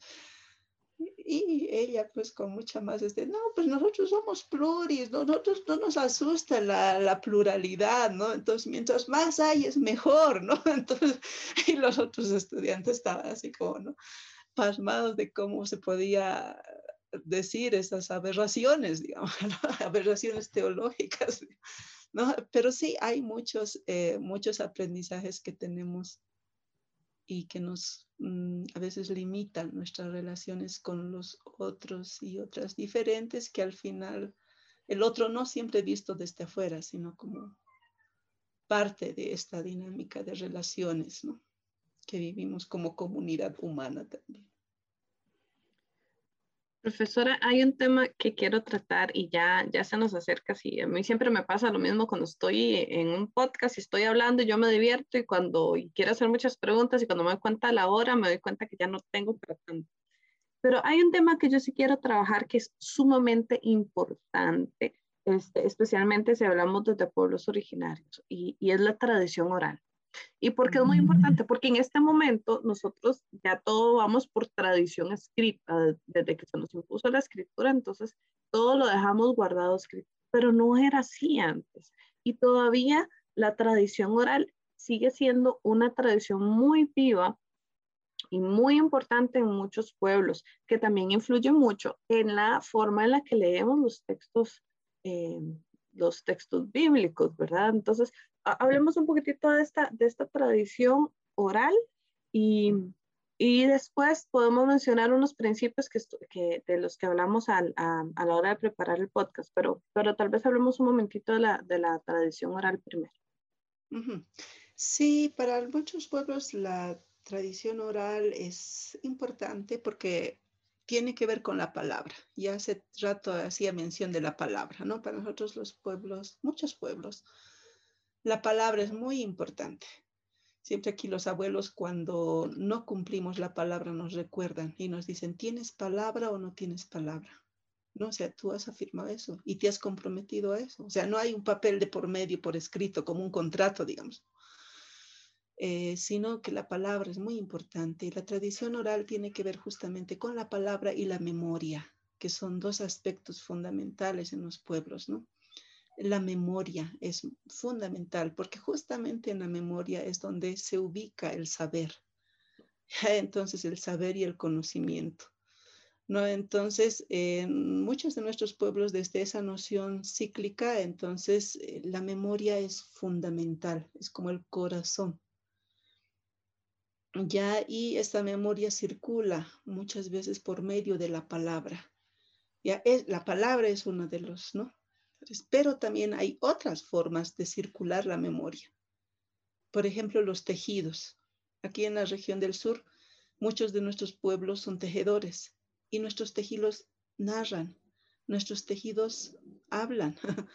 Y ella pues con mucha más, este, no, pues nosotros somos pluris, nosotros no nos asusta la, la, pluralidad, ¿no? Entonces, mientras más hay es mejor, ¿no? Entonces, y los otros estudiantes estaban así como, ¿no? Pasmados de cómo se podía decir esas aberraciones, digamos, ¿no? aberraciones teológicas, ¿no? Pero sí hay muchos, eh, muchos aprendizajes que tenemos y que nos mm, a veces limitan nuestras relaciones con los otros y otras diferentes que al final el otro no siempre visto desde afuera, sino como parte de esta dinámica de relaciones ¿no? que vivimos como comunidad humana también. Profesora, hay un tema que quiero tratar y ya, ya se nos acerca. Sí, a mí siempre me pasa lo mismo cuando estoy en un podcast y estoy hablando y yo me divierto y cuando quiero hacer muchas preguntas y cuando me doy cuenta la hora me doy cuenta que ya no tengo para tanto. Pero hay un tema que yo sí quiero trabajar que es sumamente importante, este, especialmente si hablamos de pueblos originarios y, y es la tradición oral. ¿Y por qué es muy importante? Porque en este momento nosotros ya todo vamos por tradición escrita, desde que se nos impuso la escritura, entonces todo lo dejamos guardado escrito, pero no era así antes. Y todavía la tradición oral sigue siendo una tradición muy viva y muy importante en muchos pueblos, que también influye mucho en la forma en la que leemos los textos, eh, los textos bíblicos, ¿verdad? Entonces, hablemos un poquitito de esta, de esta tradición oral y, y después podemos mencionar unos principios que, que de los que hablamos a, a, la hora de preparar el podcast, pero, pero tal vez hablemos un momentito de la, de la tradición oral primero. Sí, para muchos pueblos la tradición oral es importante porque tiene que ver con la palabra. Ya hace rato hacía mención de la palabra, ¿no? Para nosotros los pueblos, muchos pueblos, la palabra es muy importante. Siempre aquí los abuelos cuando no cumplimos la palabra nos recuerdan y nos dicen, ¿tienes palabra o no tienes palabra? No, o sea, tú has afirmado eso y te has comprometido a eso. O sea, no hay un papel de por medio, por escrito, como un contrato, digamos. Eh, sino que la palabra es muy importante. Y la tradición oral tiene que ver justamente con la palabra y la memoria, que son dos aspectos fundamentales en los pueblos, ¿no? la memoria es fundamental porque justamente en la memoria es donde se ubica el saber. Entonces el saber y el conocimiento. ¿no? Entonces, en muchos de nuestros pueblos, desde esa noción cíclica, entonces eh, la memoria es fundamental, es como el corazón. Ya, y esta memoria circula muchas veces por medio de la palabra. Ya, es, la palabra es uno de los, ¿no? pero también hay otras formas de circular la memoria. Por ejemplo, los tejidos. Aquí en la región del sur, muchos de nuestros pueblos son tejedores y nuestros tejidos narran, nuestros tejidos hablan,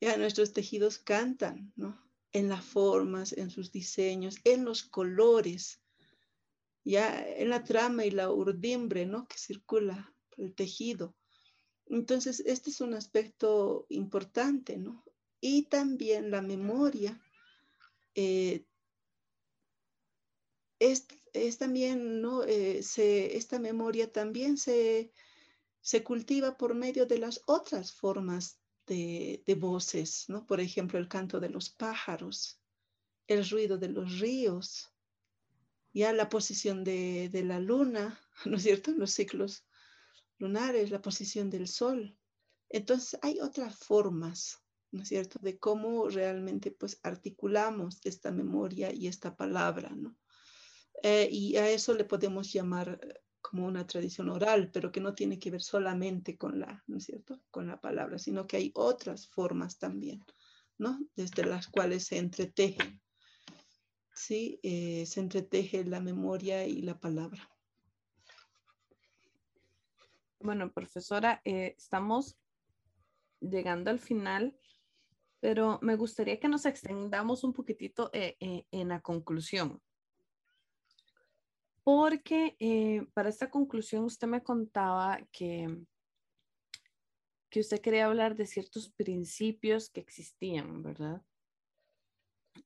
ya nuestros tejidos cantan, ¿no? En las formas, en sus diseños, en los colores, ya en la trama y la urdimbre, ¿no? Que circula el tejido. Entonces, este es un aspecto importante, ¿no? Y también la memoria eh, es, también, ¿no? Eh, esta memoria también se, se cultiva por medio de las otras formas de, voces, ¿no? Por ejemplo, el canto de los pájaros, el ruido de los ríos, ya la posición de, de la luna, ¿no es cierto? Los ciclos lunares, la posición del sol. Entonces hay otras formas, ¿no es cierto?, de cómo realmente pues articulamos esta memoria y esta palabra, ¿no? Eh, y a eso le podemos llamar como una tradición oral, pero que no tiene que ver solamente con la, ¿no es cierto?, con la palabra, sino que hay otras formas también, ¿no? Desde las cuales se entretejen, ¿sí? Eh, se entreteje la memoria y la palabra. Bueno, profesora, estamos llegando al final, pero me gustaría que nos extendamos un poquitito eh, eh, en la conclusión. Porque eh, para esta conclusión usted me contaba que, que usted quería hablar de ciertos principios que existían, ¿verdad?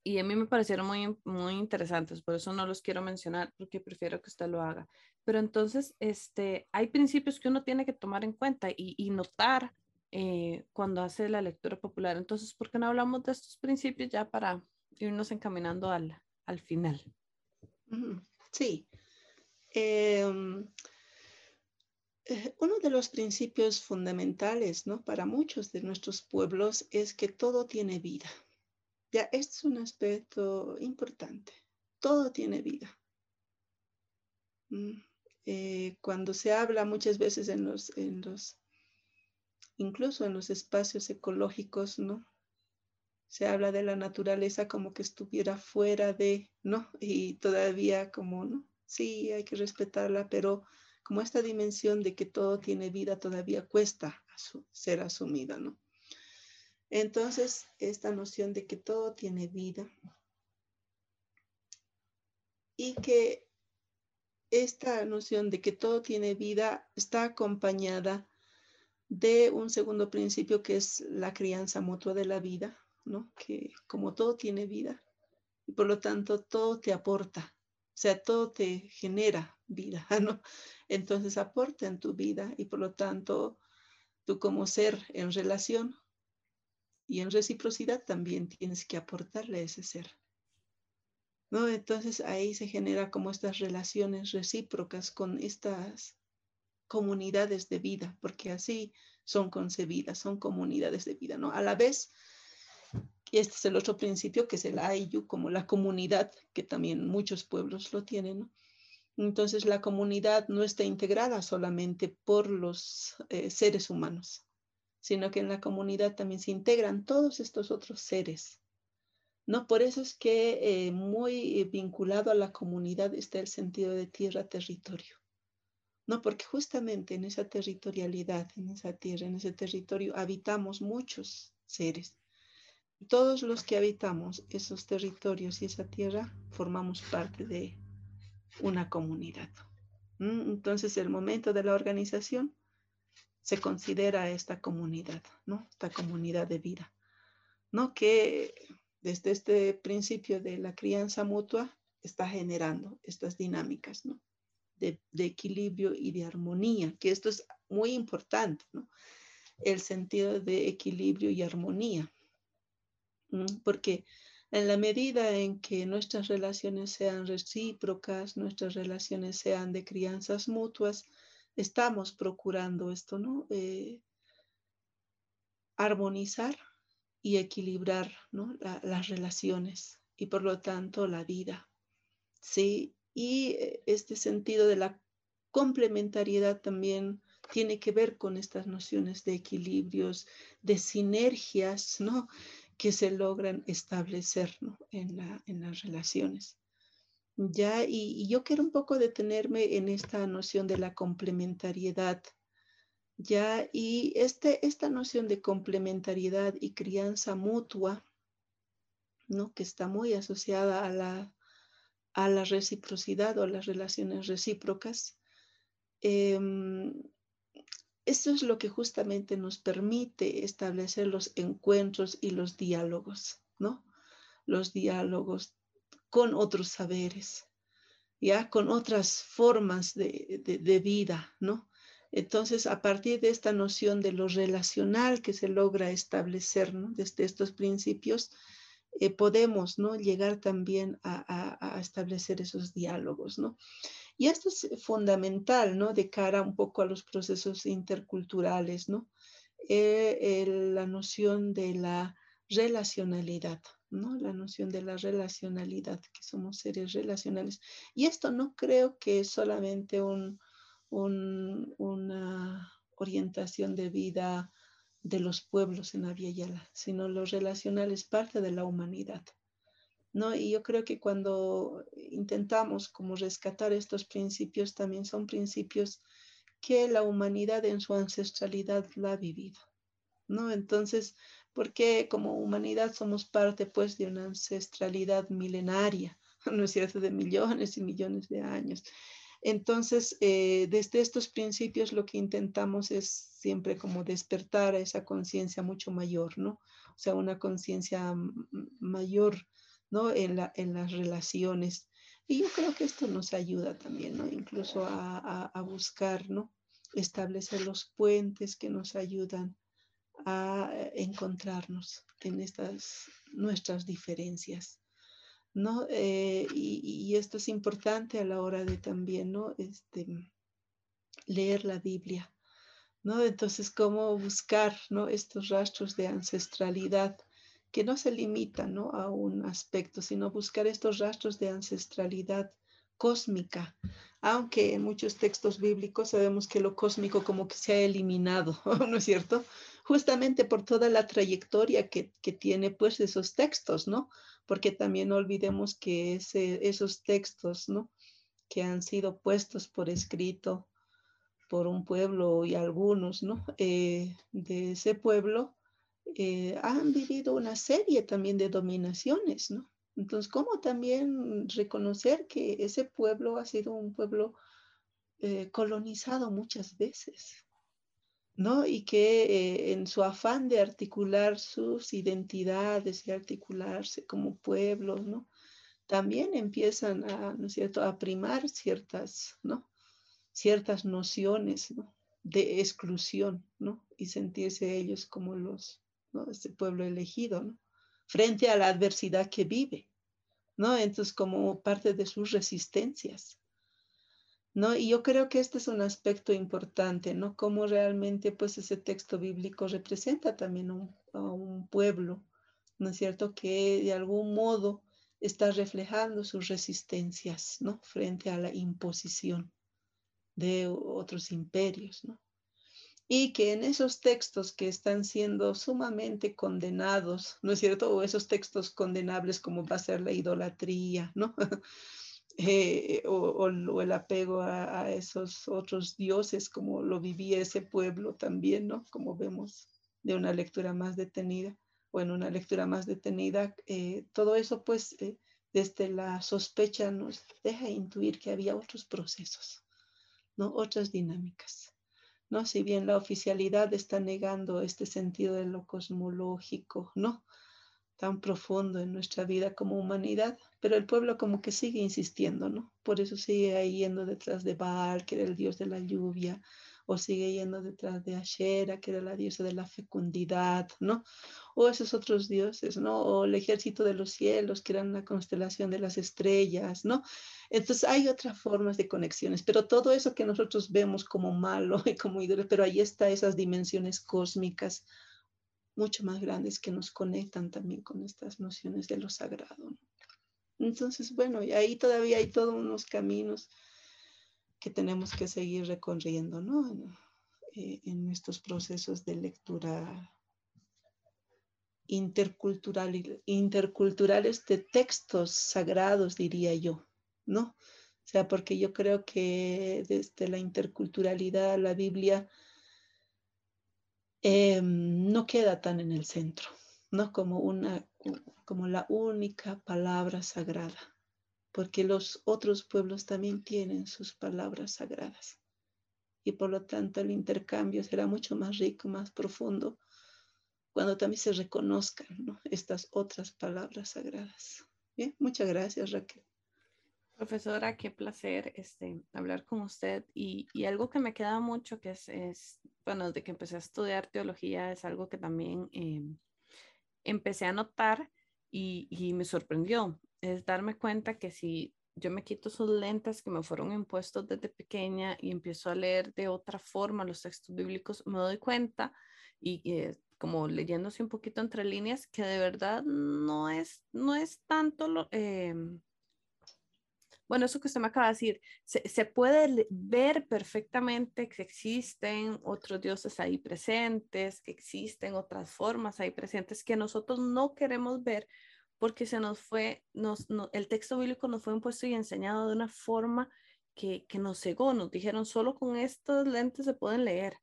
Y a mí me parecieron muy, muy interesantes, por eso no los quiero mencionar, porque prefiero que usted lo haga. Pero entonces, este, hay principios que uno tiene que tomar en cuenta y, notar eh, cuando hace la lectura popular. Entonces, ¿por qué no hablamos de estos principios ya para irnos encaminando al, al final? Sí. Em, eh, uno de los principios fundamentales ¿no? para muchos de nuestros pueblos es que todo tiene vida. Ya, este es un aspecto importante. Todo tiene vida. Mm, eh, cuando se habla muchas veces en los, en los incluso en los espacios ecológicos, ¿no? Se habla de la naturaleza como que estuviera fuera de, ¿no? Y todavía como, ¿no? Sí, hay que respetarla, pero como esta dimensión de que todo tiene vida todavía cuesta ser asumida, ¿no? Entonces, esta noción de que todo tiene vida y que esta noción de que todo tiene vida está acompañada de un segundo principio que es la crianza mutua de la vida, ¿no? Que como todo tiene vida y por lo tanto todo te aporta, o sea, todo te genera vida, ¿no? Entonces aporta en tu vida y por lo tanto tú como ser en relación y en reciprocidad también tienes que aportarle a ese ser. ¿No? Entonces ahí se genera como estas relaciones recíprocas con estas comunidades de vida, porque así son concebidas, son comunidades de vida, ¿no? A la vez, este es el otro principio que es el Ayu, como la comunidad, que también muchos pueblos lo tienen, ¿no? Entonces la comunidad no está integrada solamente por los eh, seres humanos, sino que en la comunidad también se integran todos estos otros seres. ¿no? Por eso es que eh, muy vinculado a la comunidad está el sentido de tierra-territorio. No, porque justamente en esa territorialidad, en esa tierra, en ese territorio, habitamos muchos seres. Todos los que habitamos esos territorios y esa tierra formamos parte de una comunidad. Entonces, el momento de la organización se considera esta comunidad, ¿no? Esta comunidad de vida, ¿no? Que desde este principio de la crianza mutua está generando estas dinámicas, ¿no? de, equilibrio y de armonía, que esto es muy importante, ¿no? El sentido de equilibrio y armonía, porque en la medida en que nuestras relaciones sean recíprocas, nuestras relaciones sean de crianzas mutuas, estamos procurando esto, ¿no? Eh, armonizar y equilibrar ¿no? las relaciones y por lo tanto la vida. Sí, y eh, este sentido de la complementariedad también tiene que ver con estas nociones de equilibrios, de sinergias, ¿no? Que se logran establecer en, las relaciones. Ya, y, yo quiero un poco detenerme en esta noción de la complementariedad. Ya, y este, esta noción de complementariedad y crianza mutua, ¿no? Que está muy asociada a la a la reciprocidad o a las relaciones recíprocas. Em, esto es lo que justamente nos permite establecer los encuentros y los diálogos, ¿no? Los diálogos con otros saberes, ya con otras formas de, vida, ¿no? Entonces, a partir de esta noción de lo relacional que se logra establecer desde estos principios, eh, podemos ¿no? llegar también a, establecer esos diálogos. ¿no? Y esto es fundamental ¿no? de cara un poco a los procesos interculturales, ¿no? Eh, la noción de la relacionalidad. ¿no? La noción de la relacionalidad, que somos seres relacionales. Y esto no creo que es solamente un, una orientación de vida de los pueblos en Yala, sino lo relacional es parte de la humanidad. ¿no? Y yo creo que cuando intentamos como rescatar estos principios, también son principios que la humanidad en su ancestralidad la ha vivido. ¿no? Entonces, porque como humanidad somos parte pues de una ancestralidad milenaria, ¿no es cierto?, de millones y millones de años. Entonces, eh, desde estos principios lo que intentamos es siempre como despertar a esa conciencia mucho mayor, ¿no? O sea, una conciencia mayor, ¿no? En, la, en las relaciones. Y yo creo que esto nos ayuda también, ¿no? Incluso a, a buscar, ¿no? Establecer los puentes que nos ayudan a encontrarnos en estas nuestras diferencias. ¿no? Eh, y, esto es importante a la hora de también, ¿no? Este, leer la Biblia, ¿no? Entonces, cómo buscar, ¿no? Estos rastros de ancestralidad que no se limitan, ¿no? A un aspecto, sino buscar estos rastros de ancestralidad cósmica, aunque en muchos textos bíblicos sabemos que lo cósmico como que se ha eliminado, ¿no es cierto? Justamente por toda la trayectoria que, que tiene pues esos textos, ¿no? porque también no olvidemos que esos textos, ¿no? Que han sido puestos por escrito por un pueblo y algunos, ¿no? Eh, de ese pueblo eh, han vivido una serie también de dominaciones, ¿no? Entonces, ¿cómo también reconocer que ese pueblo ha sido un pueblo eh, colonizado muchas veces? ¿No? Y que eh, en su afán de articular sus identidades y articularse como pueblos, ¿no? También empiezan a, ¿no es cierto?, a primar ciertas, ¿no? Ciertas nociones, De exclusión, ¿no? Y sentirse ellos como los, ¿no? Este pueblo elegido, ¿no? Frente a la adversidad que vive, ¿no? Entonces, como parte de sus resistencias. ¿No? Y yo creo que este es un aspecto importante, ¿no? Cómo realmente, pues, ese texto bíblico representa también a un pueblo, ¿no es cierto? Que de algún modo está reflejando sus resistencias, ¿no? Frente a la imposición de otros imperios, ¿no? Y que en esos textos que están siendo sumamente condenados, ¿no es cierto? O esos textos condenables como va a ser la idolatría, ¿no? Eh, o, el apego a, esos otros dioses como lo vivía ese pueblo también, ¿no? Como vemos de una lectura más detenida o en una lectura más detenida, eh, todo eso pues eh, desde la sospecha nos deja intuir que había otros procesos, ¿no? Otras dinámicas. ¿no? Si bien la oficialidad está negando este sentido de lo cosmológico, ¿no? Tan profundo en nuestra vida como humanidad, pero el pueblo como que sigue insistiendo, ¿no? Por eso sigue yendo detrás de Baal, que era el dios de la lluvia, o sigue yendo detrás de Ashera, que era la diosa de la fecundidad, ¿no? O esos otros dioses, ¿no? O el ejército de los cielos, que eran la constelación de las estrellas, ¿no? Entonces hay otras formas de conexiones, pero todo eso que nosotros vemos como malo y como ídolos, pero ahí está esas dimensiones cósmicas mucho más grandes que nos conectan también con estas nociones de lo sagrado. Entonces, bueno, y ahí todavía hay todos unos caminos que tenemos que seguir recorriendo, ¿no? En, eh, estos procesos de lectura intercultural, interculturales de textos sagrados, diría yo, ¿no? O sea, porque yo creo que desde la interculturalidad, la Biblia Em, no queda tan en el centro, ¿no? Como, una, como la única palabra sagrada, porque los otros pueblos también tienen sus palabras sagradas. Y por lo tanto el intercambio será mucho más rico, más profundo, cuando también se reconozcan estas otras palabras sagradas. Bien, muchas gracias Raquel. Profesora, qué placer este, hablar con usted. Y, y, algo que me queda mucho, que es, es, bueno, desde que empecé a estudiar teología, es algo que también eh, empecé a notar y, y, me sorprendió, es darme cuenta que si yo me quito sus lentes que me fueron impuestos desde pequeña y empiezo a leer de otra forma los textos bíblicos, me doy cuenta y eh, como leyéndose un poquito entre líneas, que de verdad no es, no es tanto lo... Eh, bueno, eso que usted me acaba de decir, se, puede ver perfectamente que existen otros dioses ahí presentes, que existen otras formas ahí presentes que nosotros no queremos ver porque se nos fue, nos, no, el texto bíblico nos fue impuesto y enseñado de una forma que, que nos cegó, nos dijeron solo con estos lentes se pueden leer.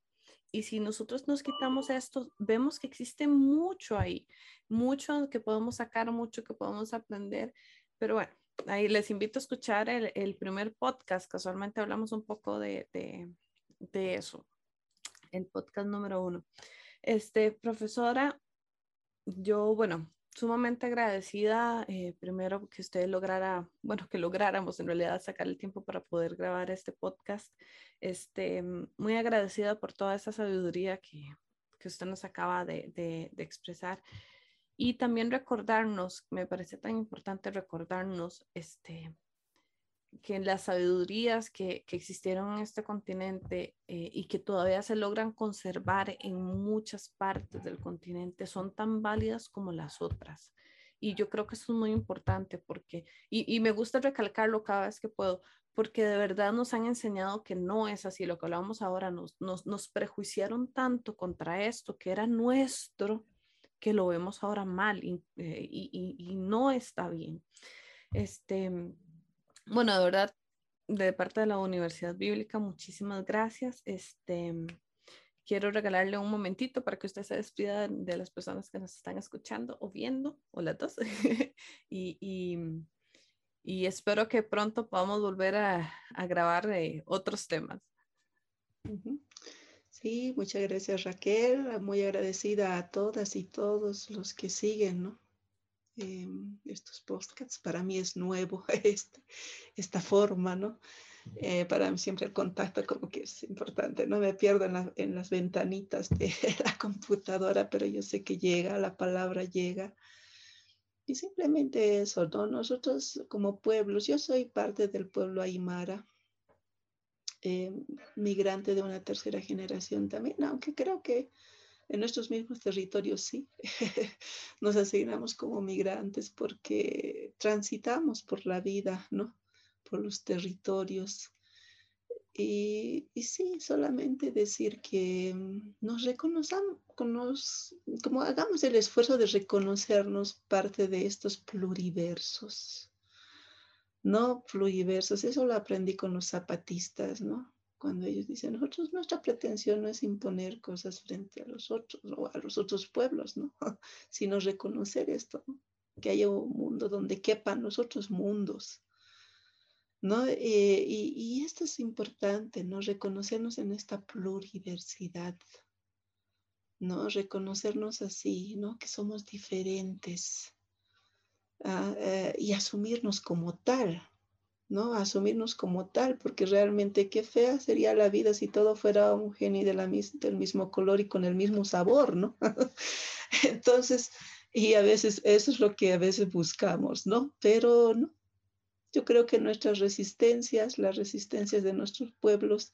Y si nosotros nos quitamos esto, vemos que existe mucho ahí, mucho que podemos sacar, mucho que podemos aprender. Pero bueno, ahí les invito a escuchar el, el primer podcast. Casualmente hablamos un poco de, de, de, eso, el podcast número uno. Este, profesora, yo, bueno, sumamente agradecida, eh, primero que usted lograra, bueno, que lográramos en realidad sacar el tiempo para poder grabar este podcast. Este, muy agradecida por toda esa sabiduría que, que usted nos acaba de, de, expresar. Y también recordarnos, me parece tan importante recordarnos este, que las sabidurías que, que existieron en este continente eh, y que todavía se logran conservar en muchas partes del continente son tan válidas como las otras. Y yo creo que eso es muy importante porque, y, y me gusta recalcarlo cada vez que puedo, porque de verdad nos han enseñado que no es así. Lo que hablábamos ahora, nos, nos, nos prejuiciaron tanto contra esto que era nuestro que lo vemos ahora mal y, eh, y, y, no está bien. Este, bueno, de verdad, de parte de la Universidad Bíblica, muchísimas gracias. Este, quiero regalarle un momentito para que usted se despida de las personas que nos están escuchando o viendo, o las dos. y, y, espero que pronto podamos volver a, grabar eh, otros temas. Sí, muchas gracias Raquel, muy agradecida a todas y todos los que siguen ¿no? eh, estos podcasts. Para mí es nuevo este, esta forma, ¿no? Eh, para mí siempre el contacto como que es importante, no me pierdo en, la, en, las ventanitas de la computadora, pero yo sé que llega, la palabra llega. Y simplemente eso, ¿no? Nosotros como pueblos, yo soy parte del pueblo Aymara, eh, migrante de una tercera generación también, aunque creo que en nuestros mismos territorios sí, nos asignamos como migrantes porque transitamos por la vida, ¿no? Por los territorios. Y, y sí, solamente decir que nos reconozcamos, como hagamos el esfuerzo de reconocernos parte de estos pluriversos no pluriversos. Eso lo aprendí con los zapatistas, ¿no? Cuando ellos dicen, nosotros, nuestra pretensión no es imponer cosas frente a los otros o a los otros pueblos, ¿no? Sino reconocer esto. Que haya un mundo donde quepan los otros mundos, ¿no? Eh, y, y esto es importante, ¿no? Reconocernos en esta pluriversidad, ¿no? Reconocernos así, ¿no? Que somos diferentes uh, uh, y asumirnos como tal, ¿no? Asumirnos como tal, porque realmente qué fea sería la vida si todo fuera homogéneo y del mismo color y con el mismo sabor, ¿no? Entonces, y a veces eso es lo que a veces buscamos, ¿no? Pero. Yo creo que nuestras resistencias, las resistencias de nuestros pueblos,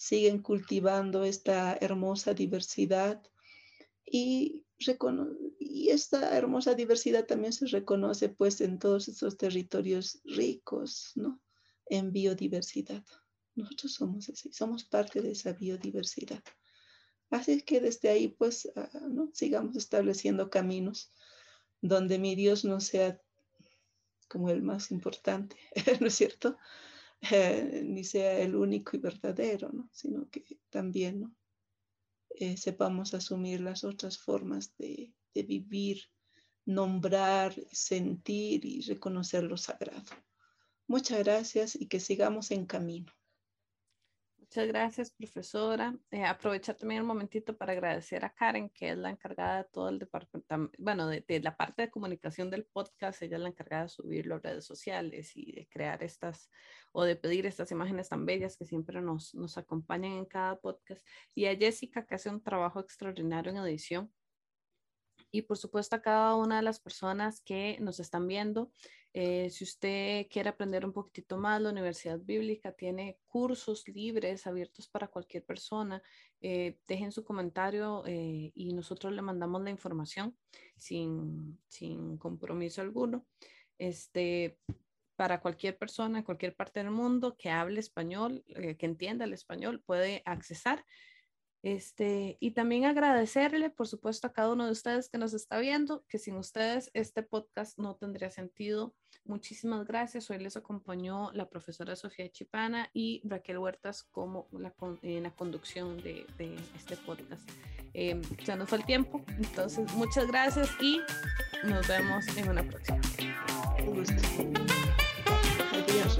siguen cultivando esta hermosa diversidad y esta hermosa diversidad también se reconoce pues en todos estos territorios ricos, ¿no? En biodiversidad. Nosotros somos así, somos parte de esa biodiversidad. Así que desde ahí pues, uh, ¿no? Sigamos estableciendo caminos donde mi Dios no sea como el más importante, ¿no es cierto? Eh, ni sea el único y verdadero, ¿no? Sino que también, ¿no? Eh, sepamos asumir las otras formas de, de, vivir, nombrar, sentir y reconocer lo sagrado. Muchas gracias y que sigamos en camino. Muchas gracias, profesora. Eh, aprovechar también el momentito para agradecer a Karen, que es la encargada de todo el departamento, bueno, de, la parte de comunicación del podcast. Ella es la encargada de subirlo a redes sociales y de crear estas o de pedir estas imágenes tan bellas que siempre nos, nos acompañan en cada podcast. Y a Jessica, que hace un trabajo extraordinario en edición y por supuesto a cada una de las personas que nos están viendo. Eh, si usted quiere aprender un poquitito más, la Universidad Bíblica tiene cursos libres abiertos para cualquier persona. Eh, dejen su comentario eh, y nosotros le mandamos la información sin, sin compromiso alguno. Este, para cualquier persona en cualquier parte del mundo que hable español, que entienda el español, puede accesar. Este, y también agradecerle, por supuesto, a cada uno de ustedes que nos está viendo, que sin ustedes este podcast no tendría sentido. Muchísimas gracias. Hoy les acompañó la profesora Sofía Chipana y Raquel Huertas como la, en la conducción de, de este podcast. Eh, ya nos fue el tiempo, entonces muchas gracias y nos vemos en una próxima. Un gusto. Adiós.